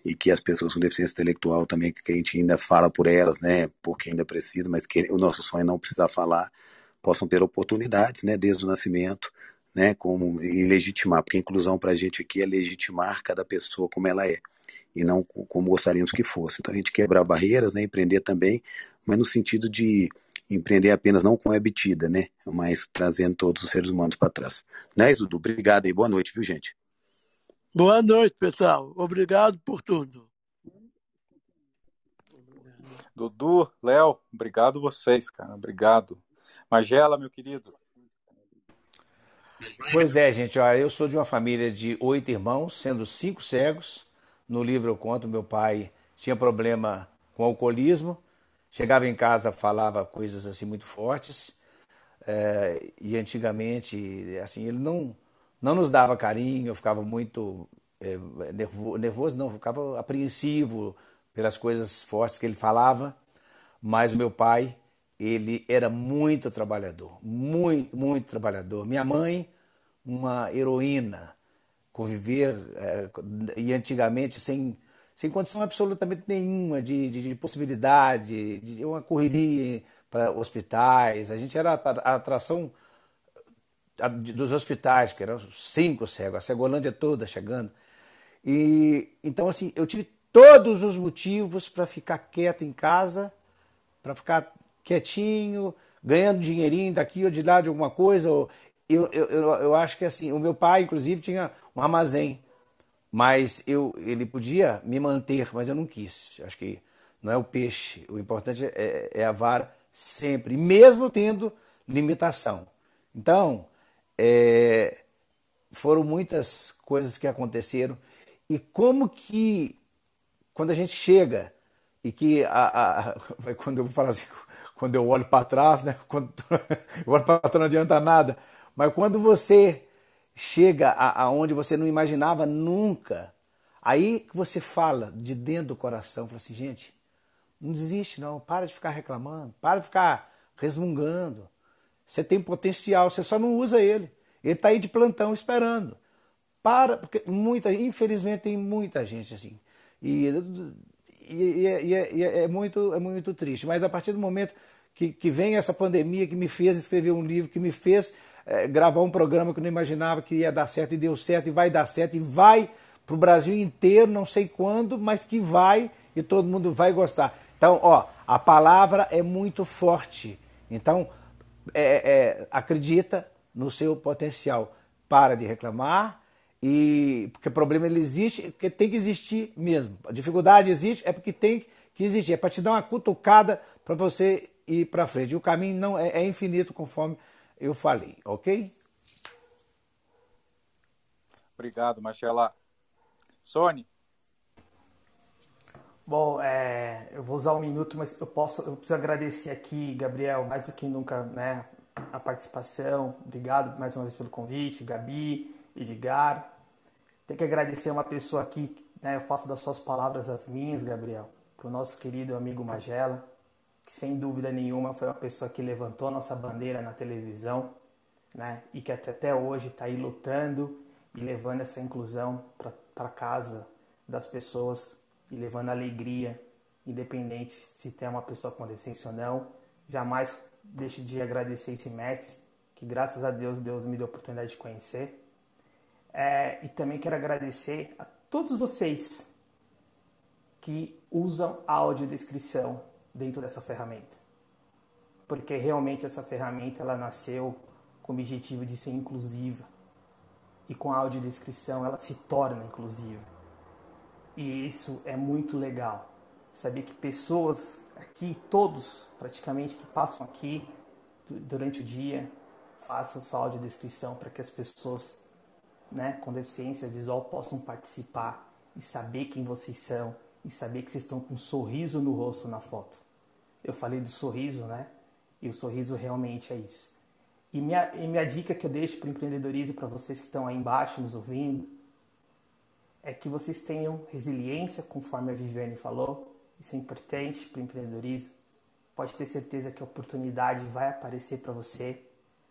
e que as pessoas com deficiência intelectual também, que a gente ainda fala por elas, né? Porque ainda precisa, mas que o nosso sonho é não precisar falar, possam ter oportunidades, né? Desde o nascimento, né? Como e legitimar, porque a inclusão para a gente aqui é legitimar cada pessoa como ela é e não co- como gostaríamos que fosse. Então a gente quebrar barreiras, né? Empreender também, mas no sentido de empreender apenas não com ebitida, né? Mas trazendo todos os seres humanos para trás. Né, Dudu? Obrigado e boa noite, viu, gente? Boa noite, pessoal. Obrigado por tudo. Dudu, Léo, obrigado vocês, cara. Obrigado. Magela, meu querido. Pois é, gente, olha, eu sou de uma família de oito irmãos, sendo cinco cegos. No livro eu conto, meu pai tinha problema com alcoolismo, chegava em casa, falava coisas assim muito fortes, é, e antigamente, assim, ele não, não nos dava carinho, eu ficava muito é, nervoso, nervoso, não, ficava apreensivo pelas coisas fortes que ele falava, mas o meu pai ele era muito trabalhador, muito, muito trabalhador. Minha mãe, uma heroína, conviver, é, e antigamente sem, sem condição absolutamente nenhuma de, de, de possibilidade, de uma correria para hospitais. A gente era a atração dos hospitais, porque eram cinco cegos, a Cegolândia toda chegando. E então assim, eu tive todos os motivos para ficar quieto em casa, para ficar quietinho, ganhando dinheirinho daqui ou de lá de alguma coisa. Eu, eu, eu, eu acho que assim, o meu pai, inclusive, tinha um armazém, mas eu, ele podia me manter, mas eu não quis. Acho que não é o peixe, o importante é, é a vara sempre, mesmo tendo limitação. Então, é, foram muitas coisas que aconteceram e como que quando a gente chega e que a, a quando eu falo assim, quando eu olho para trás, né? Quando eu olho para trás não adianta nada. Mas quando você chega aonde você não imaginava nunca, aí que você fala de dentro do coração, fala assim, gente, não desiste não, para de ficar reclamando, para de ficar resmungando. Você tem potencial, você só não usa ele. Ele está aí de plantão esperando. Para, porque muita, infelizmente tem muita gente assim. E e, e, e, é, muito, é muito triste. Mas a partir do momento que, que vem essa pandemia que me fez escrever um livro, que me fez é, gravar um programa que eu não imaginava que ia dar certo e deu certo e vai dar certo e vai para o Brasil inteiro, não sei quando, mas que vai e todo mundo vai gostar. Então, ó, a palavra é muito forte. Então, é, é, acredita no seu potencial. Para de reclamar, e porque o problema ele existe, porque tem que existir mesmo. A dificuldade existe é porque tem que existir, é para te dar uma cutucada para você ir para frente. E o caminho não é, é, infinito conforme eu falei, ok? Obrigado, Marcela. Sony. Bom, é, eu vou usar um minuto, mas eu posso, eu preciso agradecer aqui, Gabriel, mais do que nunca, né, a participação. Obrigado mais uma vez pelo convite, Gabi. Edgar. Tem que agradecer uma pessoa aqui, né, eu faço das suas palavras as minhas, Gabriel, para o nosso querido amigo Magela, que sem dúvida nenhuma foi uma pessoa que levantou nossa bandeira na televisão, né, e que até, até hoje está aí lutando e levando essa inclusão para casa das pessoas e levando alegria, independente se tem uma pessoa com deficiência ou não. Jamais deixe de agradecer esse mestre, que graças a Deus, Deus me deu a oportunidade de conhecer. É, e também quero agradecer a todos vocês que usam a audiodescrição dentro dessa ferramenta. Porque realmente essa ferramenta ela nasceu com o objetivo de ser inclusiva. E com a audiodescrição ela se torna inclusiva. E isso é muito legal. Saber que pessoas aqui, todos praticamente que passam aqui durante o dia, façam sua audiodescrição para que as pessoas né, com deficiência visual possam participar e saber quem vocês são e saber que vocês estão com um sorriso no rosto na foto. Eu falei do sorriso, né? E o sorriso realmente é isso. E minha, e minha dica que eu deixo para o empreendedorismo, para vocês que estão aí embaixo nos ouvindo, é que vocês tenham resiliência, conforme a Viviane falou. Isso é importante para o empreendedorismo. Pode ter certeza que a oportunidade vai aparecer para você,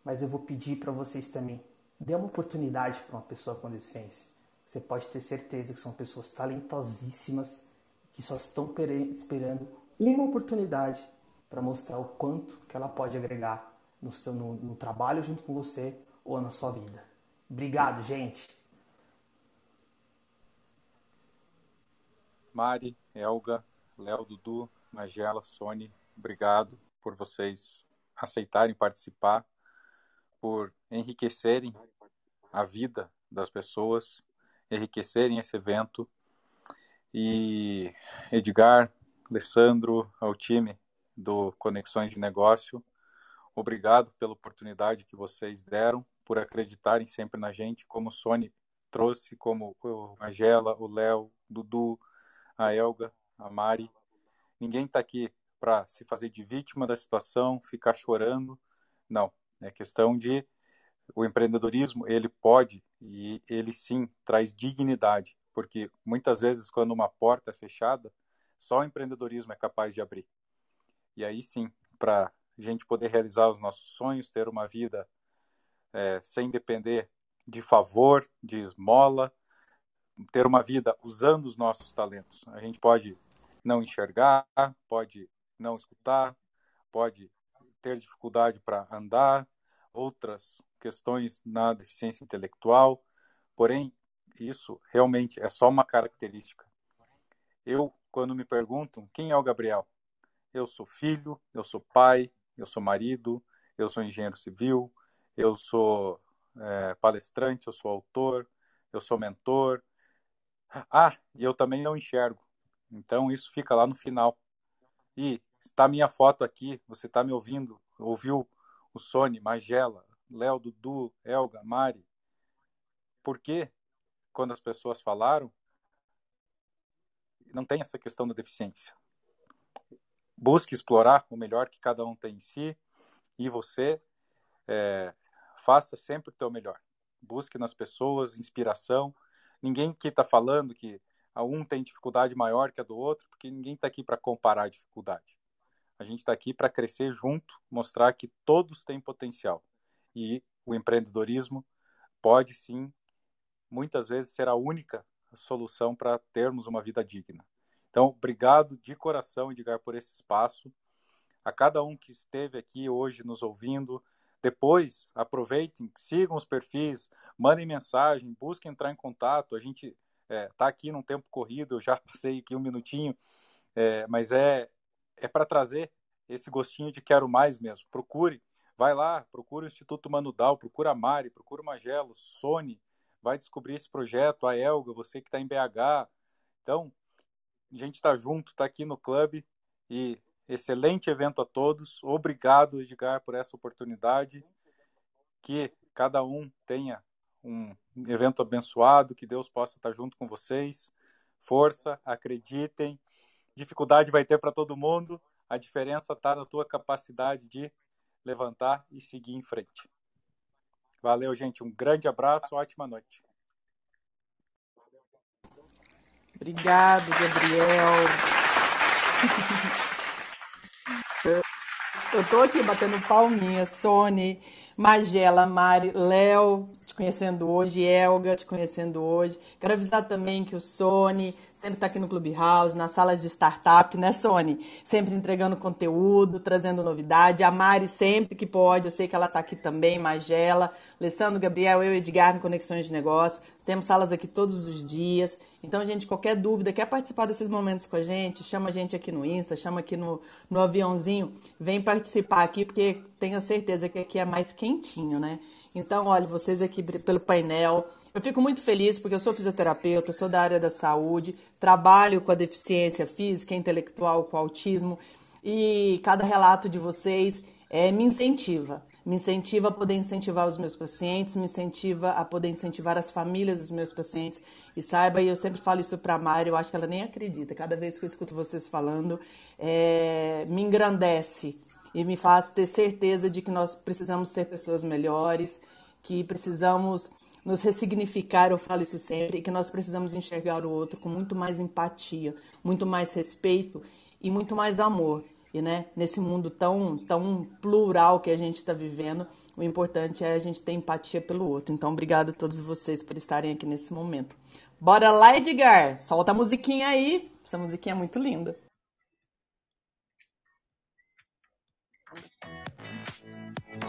mas eu vou pedir para vocês também Dê uma oportunidade para uma pessoa com deficiência. Você pode ter certeza que são pessoas talentosíssimas que só estão esperando uma oportunidade para mostrar o quanto que ela pode agregar no, seu, no, no trabalho junto com você ou na sua vida. Obrigado, gente. Mari, Elga, Léo, Dudu, Magela, Sony, obrigado por vocês aceitarem participar, por enriquecerem a vida das pessoas, enriquecerem esse evento. E Edgar, Alessandro, ao time do Conexões de Negócio, obrigado pela oportunidade que vocês deram, por acreditarem sempre na gente, como o Sony trouxe, como a Angela, o Léo, Dudu, a Elga, a Mari. Ninguém está aqui para se fazer de vítima da situação, ficar chorando. Não, é questão de o empreendedorismo, ele pode e ele sim traz dignidade, porque muitas vezes quando uma porta é fechada, só o empreendedorismo é capaz de abrir. E aí sim, para a gente poder realizar os nossos sonhos, ter uma vida é, sem depender de favor, de esmola, ter uma vida usando os nossos talentos. A gente pode não enxergar, pode não escutar, pode ter dificuldade para andar, outras questões na deficiência intelectual, porém, isso realmente é só uma característica. Eu, quando me perguntam quem é o Gabriel, eu sou filho, eu sou pai, eu sou marido, eu sou engenheiro civil, eu sou é, palestrante, eu sou autor, eu sou mentor. Ah, e eu também não enxergo. Então isso fica lá no final. E está minha foto aqui, você está me ouvindo, ouviu o Sony, Magela, Léo, Dudu, Elga, Mari. Por que, quando as pessoas falaram, não tem essa questão da deficiência? Busque explorar o melhor que cada um tem em si e você é, faça sempre o teu melhor. Busque nas pessoas inspiração. Ninguém aqui está falando que um tem dificuldade maior que a do outro, porque ninguém está aqui para comparar a dificuldade. A gente está aqui para crescer junto, mostrar que todos têm potencial. E o empreendedorismo pode sim, muitas vezes, ser a única solução para termos uma vida digna. Então, obrigado de coração, Edgar, por esse espaço. A cada um que esteve aqui hoje nos ouvindo, depois aproveitem, sigam os perfis, mandem mensagem, busquem entrar em contato. A gente está é, tá aqui num tempo corrido, eu já passei aqui um minutinho, é, mas é, é para trazer esse gostinho de quero mais mesmo. Procure, vai lá, procure o Instituto Manudal, procura a Mari, procura o Magelo, Sony, vai descobrir esse projeto, a Elga, você que está em BH. Então, a gente está junto, está aqui no clube e excelente evento a todos. Obrigado, Edgar, por essa oportunidade. Que cada um tenha um evento abençoado, que Deus possa estar junto com vocês. Força, acreditem. Dificuldade vai ter para todo mundo. A diferença está na tua capacidade de levantar e seguir em frente. Valeu, gente. Um grande abraço, ótima noite. Obrigado, Gabriel. Eu tô aqui batendo palminha, Sony, Magela, Mari, Léo, te conhecendo hoje, Elga, te conhecendo hoje. Quero avisar também que o Sony sempre está aqui no Clubhouse, nas salas de startup, né, Sony? Sempre entregando conteúdo, trazendo novidade. A Mari sempre que pode, eu sei que ela está aqui também, Magela, Alessandro, Gabriel, eu e Edgar no Conexões de Negócio. Temos salas aqui todos os dias. Então, gente, qualquer dúvida, quer participar desses momentos com a gente, chama a gente aqui no Insta, chama aqui no, no aviãozinho, vem participar aqui, porque tenha certeza que aqui é mais quentinho, né? Então, olha, vocês aqui pelo painel, eu fico muito feliz porque eu sou fisioterapeuta, sou da área da saúde, trabalho com a deficiência física, intelectual, com autismo e cada relato de vocês é, me incentiva. Me incentiva a poder incentivar os meus pacientes, me incentiva a poder incentivar as famílias dos meus pacientes. E saiba, e eu sempre falo isso para a Mari, eu acho que ela nem acredita. Cada vez que eu escuto vocês falando, é, me engrandece e me faz ter certeza de que nós precisamos ser pessoas melhores, que precisamos nos ressignificar, eu falo isso sempre, e que nós precisamos enxergar o outro com muito mais empatia, muito mais respeito e muito mais amor. E né, nesse mundo tão, tão plural que a gente está vivendo, o importante é a gente ter empatia pelo outro. Então, obrigado a todos vocês por estarem aqui nesse momento. Bora lá, Edgar! Solta a musiquinha aí. Essa musiquinha é muito linda.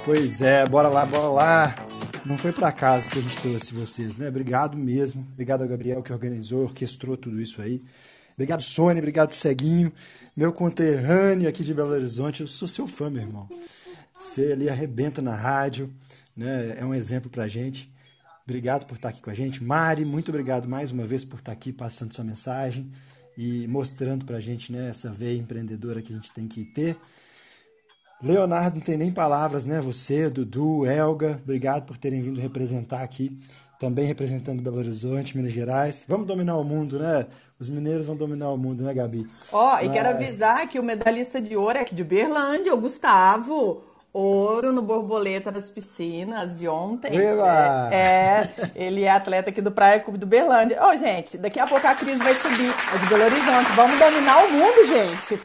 Pois é, bora lá, bora lá. Não foi para casa que a gente trouxe vocês, né? Obrigado mesmo. Obrigado ao Gabriel que organizou, orquestrou tudo isso aí. Obrigado, Sônia. Obrigado, Ceguinho. Meu conterrâneo aqui de Belo Horizonte. Eu sou seu fã, meu irmão. Você ali arrebenta na rádio, né? É um exemplo pra gente. Obrigado por estar aqui com a gente. Mari, muito obrigado mais uma vez por estar aqui passando sua mensagem e mostrando pra gente né, essa veia empreendedora que a gente tem que ter. Leonardo, não tem nem palavras, né? Você, Dudu, Elga, obrigado por terem vindo representar aqui, também representando Belo Horizonte, Minas Gerais. Vamos dominar o mundo, né? Os mineiros vão dominar o mundo, né, Gabi? Ó, oh, e quero avisar que o medalhista de ouro é aqui de Berlândia, o Gustavo. Ouro no borboleta das piscinas de ontem. Eba! É, é, ele é atleta aqui do Praia Clube do Berlândia. Ô, oh, gente, daqui a pouco a Cris vai subir. É de Belo Horizonte. Vamos dominar o mundo, gente.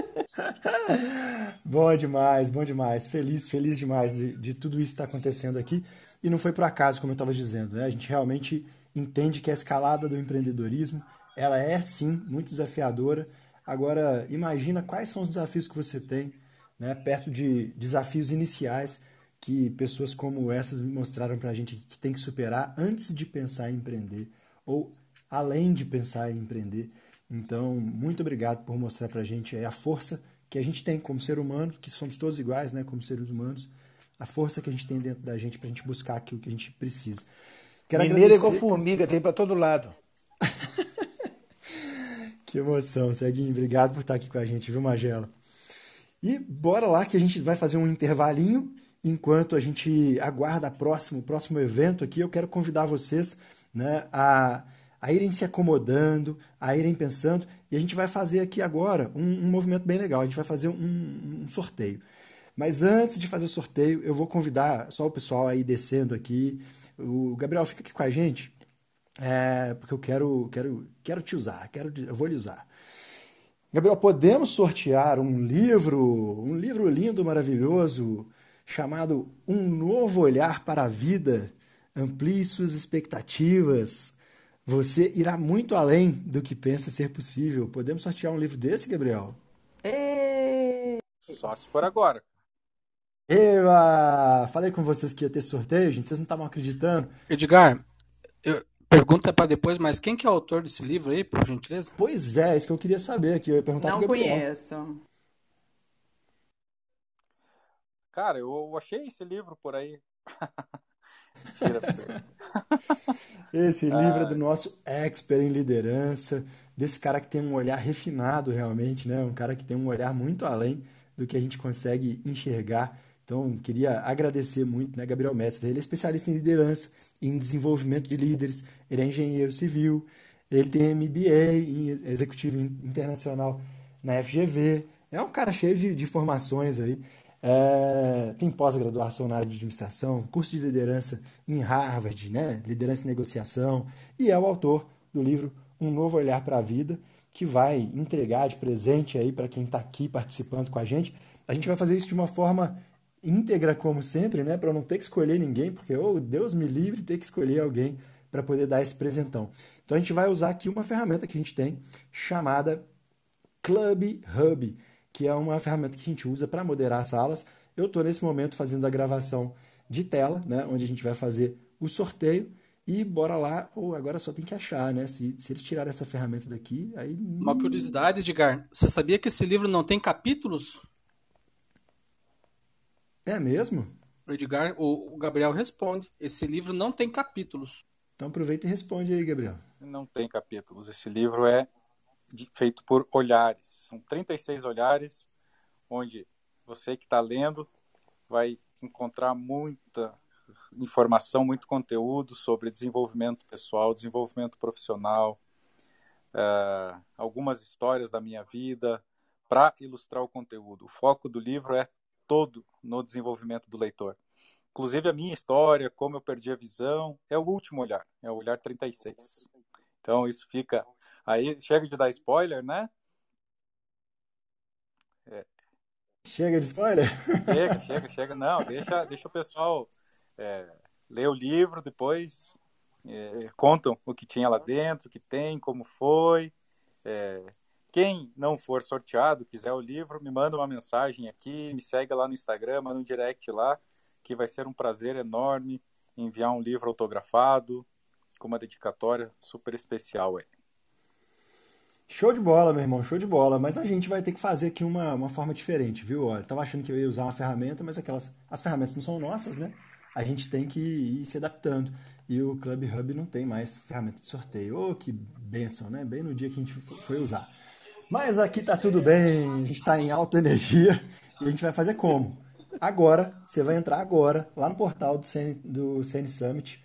bom demais, bom demais. Feliz, feliz demais de, de tudo isso que está acontecendo aqui. E não foi por acaso, como eu estava dizendo. Né? A gente realmente entende que a escalada do empreendedorismo, ela é sim muito desafiadora. Agora, imagina quais são os desafios que você tem né, perto de desafios iniciais que pessoas como essas mostraram para a gente que tem que superar antes de pensar em empreender ou além de pensar em empreender. Então, muito obrigado por mostrar para a gente a força que a gente tem como ser humano, que somos todos iguais, né, como seres humanos, a força que a gente tem dentro da gente para a gente buscar aquilo que a gente precisa. Quero Mineiro agradecer... é igual formiga, tem para todo lado. que emoção, Ceguinho. Obrigado por estar aqui com a gente, viu, Magela? E bora lá que a gente vai fazer um intervalinho enquanto a gente aguarda próximo, o próximo evento aqui. Eu quero convidar vocês né, a, a irem se acomodando, a irem pensando. E a gente vai fazer aqui agora um, um movimento bem legal. A gente vai fazer um, um, sorteio. Mas antes de fazer o sorteio, eu vou convidar só o pessoal aí descendo aqui. O Gabriel fica aqui com a gente, é, porque eu quero, quero, quero te usar, quero, eu vou lhe usar. Gabriel, podemos sortear um livro, um livro lindo, maravilhoso, chamado Um Novo Olhar para a Vida. Amplie suas expectativas. Você irá muito além do que pensa ser possível. Podemos sortear um livro desse, Gabriel? E... Só se for agora. Eva! Falei com vocês que ia ter sorteio, gente. Vocês não estavam acreditando. Edgar, eu, Pergunta para depois, mas quem que é o autor desse livro aí, por gentileza? Pois é, isso que eu queria saber aqui. Eu ia perguntar Não conheço. Cara, eu achei esse livro por aí. esse livro é do nosso expert em liderança, desse cara que tem um olhar refinado realmente, né? Um cara que tem um olhar muito além do que a gente consegue enxergar. Então, queria agradecer muito, né, Gabriel Metzler. Ele é especialista em liderança, em desenvolvimento de líderes, ele é engenheiro civil, ele tem MBA em executivo internacional na FGV. É um cara cheio de, de formações aí. É, tem pós-graduação na área de administração, curso de liderança em Harvard, né? liderança e negociação, e é o autor do livro Um Novo Olhar para a Vida, que vai entregar de presente aí para quem está aqui participando com a gente. A gente vai fazer isso de uma forma íntegra, como sempre, né? Para não ter que escolher ninguém, porque, oh, Deus me livre ter que escolher alguém para poder dar esse presentão. Então a gente vai usar aqui uma ferramenta que a gente tem chamada Club Hub, que é uma ferramenta que a gente usa para moderar as salas. Eu estou nesse momento fazendo a gravação de tela, né? Onde a gente vai fazer o sorteio. E bora lá, ou agora só tem que achar, né? Se, se eles tirarem essa ferramenta daqui, aí. Uma curiosidade, Edgar. Você sabia que esse livro não tem capítulos? É mesmo? O Edgar, o Gabriel responde. Esse livro não tem capítulos. Então aproveita e responde aí, Gabriel. Não tem capítulos. Esse livro é feito por olhares. São 36 olhares, onde você que está lendo vai encontrar muita informação, muito conteúdo sobre desenvolvimento pessoal, desenvolvimento profissional, uh, algumas histórias da minha vida para ilustrar o conteúdo. O foco do livro é todo no desenvolvimento do leitor. Inclusive a minha história, como eu perdi a visão, é o último olhar, é o olhar 36. Então isso fica aí, chega de dar spoiler, né? É. Chega de spoiler? Chega, chega, chega. Não, deixa, deixa o pessoal é, ler o livro, depois é, contam o que tinha lá dentro, o que tem, como foi. É, quem não for sorteado, quiser o livro, me manda uma mensagem aqui, me segue lá no Instagram, manda um direct lá, que vai ser um prazer enorme enviar um livro autografado com uma dedicatória super especial aí. Show de bola, meu irmão, show de bola. Mas a gente vai ter que fazer aqui uma, uma forma diferente, viu? Olha, tava achando que eu ia usar uma ferramenta, mas aquelas as ferramentas não são nossas, né? A gente tem que ir se adaptando. E o Club Hub não tem mais ferramenta de sorteio. Oh, que benção, né? Bem no dia que a gente foi usar. Mas aqui tá tudo bem, a gente está em alta energia e a gente vai fazer como? Agora, você vai entrar agora lá no portal do CN, do CN Summit,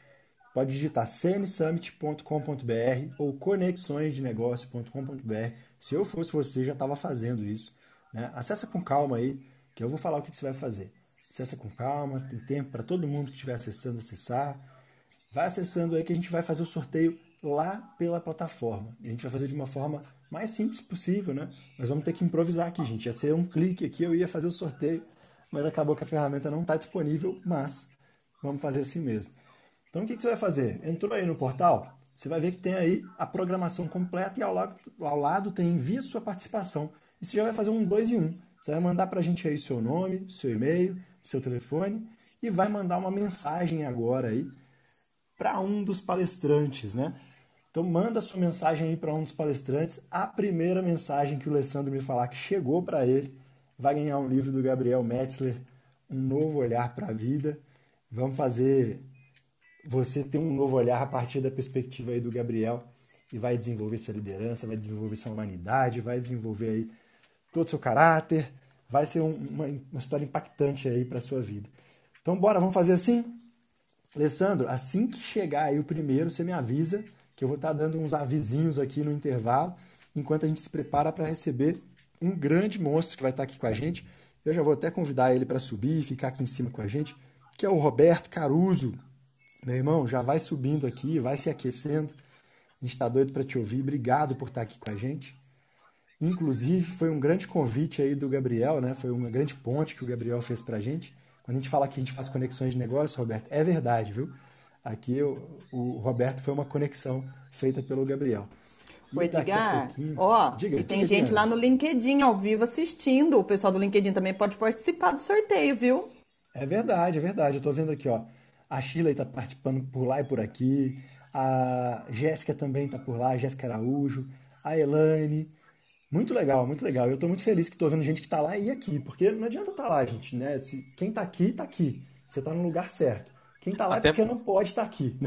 pode digitar cnsummit.com.br ou conexõesdenegócio.com.br. Se eu fosse você, já estava fazendo isso. Né? Acessa com calma aí, que eu vou falar o que você vai fazer. Acessa com calma, tem tempo para todo mundo que estiver acessando acessar. Vai acessando aí que a gente vai fazer o sorteio lá pela plataforma. A gente vai fazer de uma forma mais simples possível, né? Mas vamos ter que improvisar aqui, gente. Ia ser um clique aqui, eu ia fazer o sorteio, mas acabou que a ferramenta não está disponível, mas vamos fazer assim mesmo. Então o que, que, você vai fazer? Entrou aí no portal, você vai ver que tem aí a programação completa e ao lado, ao lado tem envia sua participação. E você já vai fazer um 2 em 1. Um. Você vai mandar para a gente aí seu nome, seu e-mail, seu telefone e vai mandar uma mensagem agora aí para um dos palestrantes, né? Então manda sua mensagem aí para um dos palestrantes. A primeira mensagem que o Alessandro me falar que chegou para ele vai ganhar um livro do Gabriel Metzler, Um Novo Olhar para a Vida. Vamos fazer você ter um novo olhar a partir da perspectiva aí do Gabriel e vai desenvolver sua liderança, vai desenvolver sua humanidade, vai desenvolver aí todo o seu caráter. Vai ser um, uma, uma história impactante aí para sua vida. Então bora, vamos fazer assim? Alessandro, assim que chegar aí o primeiro, você me avisa que eu vou estar dando uns avisinhos aqui no intervalo, enquanto a gente se prepara para receber um grande monstro que vai estar aqui com a gente. Eu já vou até convidar ele para subir e ficar aqui em cima com a gente, que é o Roberto Caruso. Meu irmão, já vai subindo aqui, vai se aquecendo. A gente está doido para te ouvir. Obrigado por estar aqui com a gente. Inclusive, foi um grande convite aí do Gabriel, né? Foi uma grande ponte que o Gabriel fez para a gente. Quando a gente fala que a gente faz conexões de negócio, Roberto, é verdade, viu? Aqui o, o Roberto foi uma conexão feita pelo Gabriel. O Edgar, ó, diga, e tem gente lá no LinkedIn ao vivo assistindo. O pessoal do LinkedIn também pode participar do sorteio, viu? É verdade, é verdade. Eu tô vendo aqui, ó. A Sheila está participando por lá e por aqui. A Jéssica também está por lá, a Jéssica Araújo. A Elaine. Muito legal, muito legal. Eu estou muito feliz que estou vendo gente que está lá e aqui, porque não adianta estar tá lá, gente, né? Se, quem está aqui, está aqui. Você está no lugar certo. Quem está lá Até... é porque não pode estar tá aqui.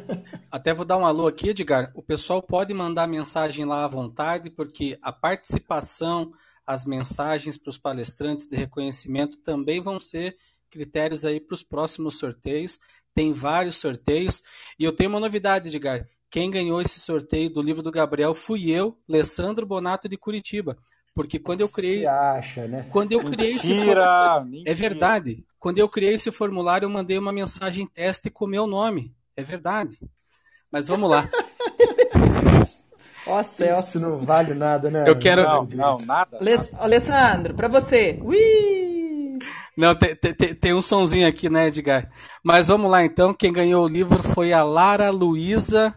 Até vou dar um alô aqui, Edgar. O pessoal pode mandar mensagem lá à vontade, porque a participação, as mensagens para os palestrantes de reconhecimento também vão ser critérios aí para os próximos sorteios. Tem vários sorteios. E eu tenho uma novidade, Edgar. Quem ganhou esse sorteio do livro do Gabriel fui eu, Alessandro Bonato de Curitiba. Porque quando eu criei. Você acha, né? Quando eu criei esse formulário. É verdade. Quando eu criei esse formulário, eu mandei uma mensagem teste com o meu nome. É verdade. Mas vamos lá. Ó, Celso, não vale nada, né? Eu quero. Não, não nada. Alessandro, para você. Ui! Não, tem, tem, tem, um sonzinho aqui, né, Edgar? Mas vamos lá então. Quem ganhou o livro foi a Lara Luiza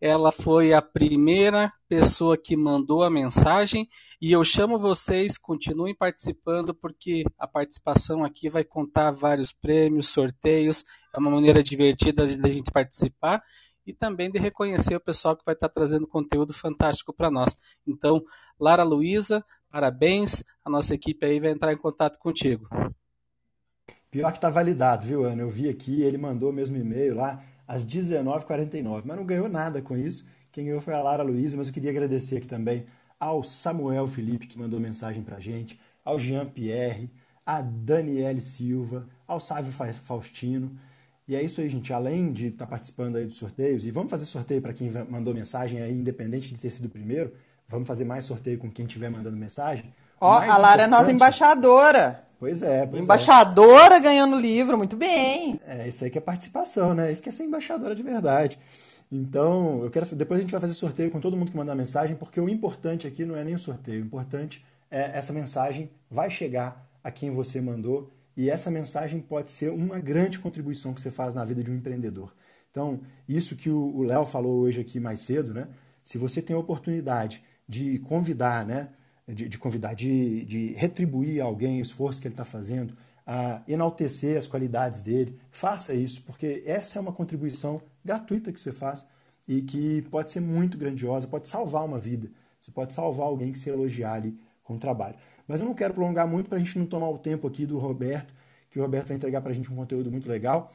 ela foi a primeira pessoa que mandou a mensagem e eu chamo vocês, continuem participando porque a participação aqui vai contar vários prêmios, sorteios, é uma maneira divertida de a gente participar e também de reconhecer o pessoal que vai estar trazendo conteúdo fantástico para nós. Então, Lara Luiza, parabéns, a nossa equipe aí vai entrar em contato contigo. Pior que está validado, viu, Ana? Eu vi aqui, ele mandou o mesmo e-mail lá, às 19h49. Mas não ganhou nada com isso. Quem ganhou foi a Lara Luiza, mas eu queria agradecer aqui também ao Samuel Felipe, que mandou mensagem pra gente, ao Jean Pierre, a Daniele Silva, ao Sávio Faustino. E é isso aí, gente. Além de estar tá participando aí dos sorteios, e vamos fazer sorteio para quem mandou mensagem aí, independente de ter sido o primeiro, vamos fazer mais sorteio com quem estiver mandando mensagem. Ó, a Lara é nossa embaixadora. Pois é, pois é. Embaixadora é. ganhando livro, muito bem. É, isso aí que é participação, né? Isso que é ser embaixadora de verdade. Então, eu quero. Depois a gente vai fazer sorteio com todo mundo que mandar mensagem, porque o importante aqui não é nem o sorteio. O importante é essa mensagem vai chegar a quem você mandou e essa mensagem pode ser uma grande contribuição que você faz na vida de um empreendedor. Então, isso que o Léo falou hoje aqui mais cedo, né? Se você tem a oportunidade de convidar, né? De, de convidar, de, de retribuir a alguém o esforço que ele está fazendo, a enaltecer as qualidades dele. Faça isso, porque essa é uma contribuição gratuita que você faz e que pode ser muito grandiosa, pode salvar uma vida. Você pode salvar alguém que se elogiar ali com o trabalho. Mas eu não quero prolongar muito para a gente não tomar o tempo aqui do Roberto, que o Roberto vai entregar para a gente um conteúdo muito legal.